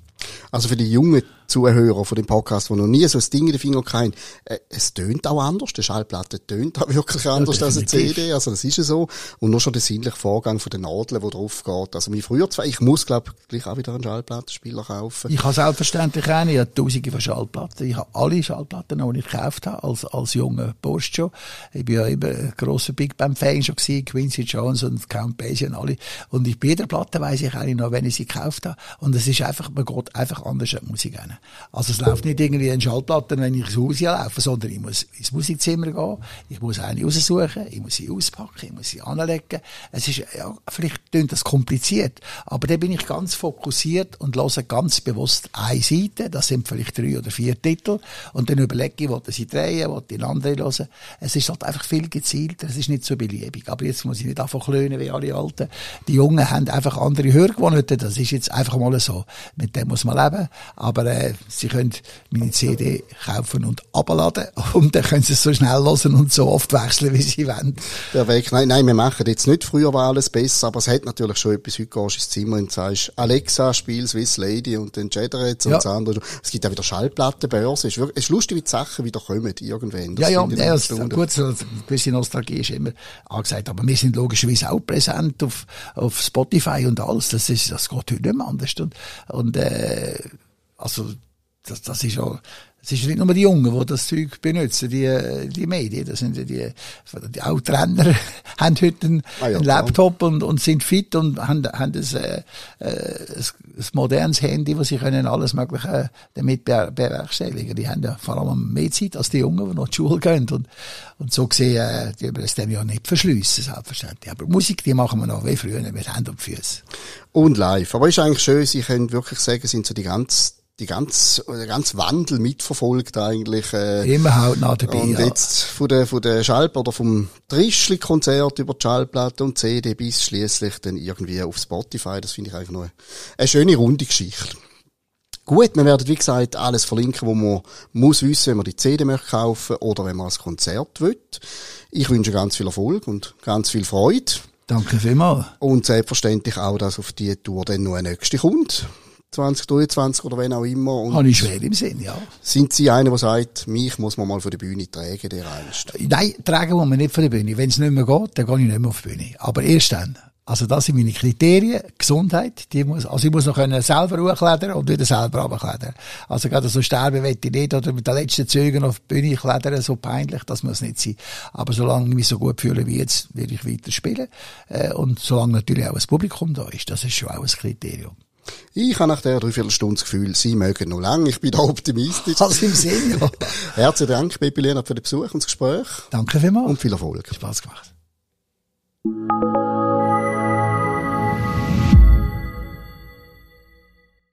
Also für die jungen Zuhörer von dem Podcast, die noch nie so ein Ding in den Finger hatten, äh, es tönt auch anders. Die Schallplatte tönt auch wirklich anders ja, als eine CD. Also das ist ja so. Und nur schon der sinnliche Vorgang von den Nadeln, der drauf geht. Also wie früher zwar, ich muss, glaube ich, gleich auch wieder einen Schallplattenspieler kaufen. Ich habe selbstverständlich eine. Ich habe tausende von Schallplatten. Ich habe alle Schallplatten, die ich gekauft habe, als, als junger Bursch schon. Ich bin ja immer ein grosser Big Band Fan schon gewesen, Quincy Jones und Count Basie und alle. Und bei jeder Platte weiss ich eigentlich noch, wenn ich sie gekauft habe. Und es ist einfach, man geht einfach anders an die Musik rein. Also es läuft nicht irgendwie in Schallplatten, wenn ich ins Haus laufe, sondern ich muss ins Musikzimmer gehen, ich muss eine raussuchen, ich muss sie auspacken, ich muss sie anlegen. Es ist, ja, vielleicht klingt das kompliziert, aber da bin ich ganz fokussiert und höre ganz bewusst eine Seite, das sind vielleicht drei oder vier Titel, und dann überlege ich, wollte sie drehen, wollte eine andere hören. Es ist halt einfach viel gezielter, es ist nicht so beliebig. Aber jetzt muss ich nicht einfach klönen wie alle Alten. Die Jungen haben einfach andere Hörgewohnheiten, das ist jetzt einfach mal so. Mit dem muss man leben. Aber äh, Sie können meine CD kaufen und abladen [laughs] und dann können Sie es so schnell hören und so oft wechseln, wie Sie wollen. Der Weg, nein, nein, wir machen jetzt nicht, früher war alles besser, aber es hat natürlich schon etwas, heute gehst du ins Zimmer und sagst, Alexa, spiel Swiss Lady und dann und ja. das andere. Es gibt auch wieder Schallplattenbörse. Es ist, wirklich, es ist lustig, wie die Sachen wieder kommen, irgendwann. Das ja, ja, ja das, gut, so, eine gewisse Nostalgie ist immer angesagt, aber wir sind logischerweise auch präsent auf, auf Spotify und alles. Das ist, das geht heute nicht mehr anders. Und, und äh, also das, das ist ja, es ist nicht nur die Jungen, die das Zeug benutzen, die, die Medien, das sind die, die auch Trainer [laughs] haben heute einen, ah ja, Laptop und, und sind fit und haben, haben ein, äh, ein, ein modernes Handy, wo sie können alles Mögliche damit bewerkstelligen. Die haben ja vor allem mehr Zeit als die Jungen, die noch zur Schule gehen und, und so gesehen, äh, die wir es dem ja nicht verschliessen, selbstverständlich. Aber Musik, die machen wir noch wie früher mit Händen und Füßen. Und live. Aber ist eigentlich schön, Sie können wirklich sagen, sind so die ganz die ganz, der ganze Wandel mitverfolgt eigentlich. Äh, Immer hautnah dabei, Und jetzt von der, von der Schallplatte oder vom Trischli-Konzert über die Schallplatte und CD bis schließlich dann irgendwie auf Spotify. Das finde ich eigentlich noch eine schöne runde Geschichte. Gut, wir werden, wie gesagt, alles verlinken, wo man muss wissen, wenn man die CD möchte kaufen oder wenn man ein Konzert will. Ich wünsche ganz viel Erfolg und ganz viel Freude. Danke vielmals. Und selbstverständlich auch, dass auf die Tour dann noch eine nächste kommt. 2023 oder wenn auch immer. Und Habe ich schwer im Sinn, ja. Sind Sie einer, der sagt, mich muss man mal von der Bühne tragen, der einst? Nein, tragen muss man nicht von der Bühne. Wenn es nicht mehr geht, dann gehe ich nicht mehr auf die Bühne. Aber erst dann. Also das sind meine Kriterien. Gesundheit, die muss, also ich muss noch können selber hochklettern und wieder selber runterklettern. Also gerade so sterben will ich nicht oder mit den letzten Zügen auf die Bühne klettern, so peinlich, das muss nicht sein. Aber solange ich mich so gut fühle wie jetzt, werde ich weiter spielen. Äh, und solange natürlich auch das Publikum da ist, das ist schon auch ein Kriterium. Ich habe nach der Dreiviertelstunde das Gefühl, Sie mögen noch lange. Ich bin da optimistisch. Also im Sinn, [laughs] ja. Herzlichen Dank, Baby Leonard, für den Besuch und das Gespräch. Danke vielmals. Und viel Erfolg. Spaß gemacht.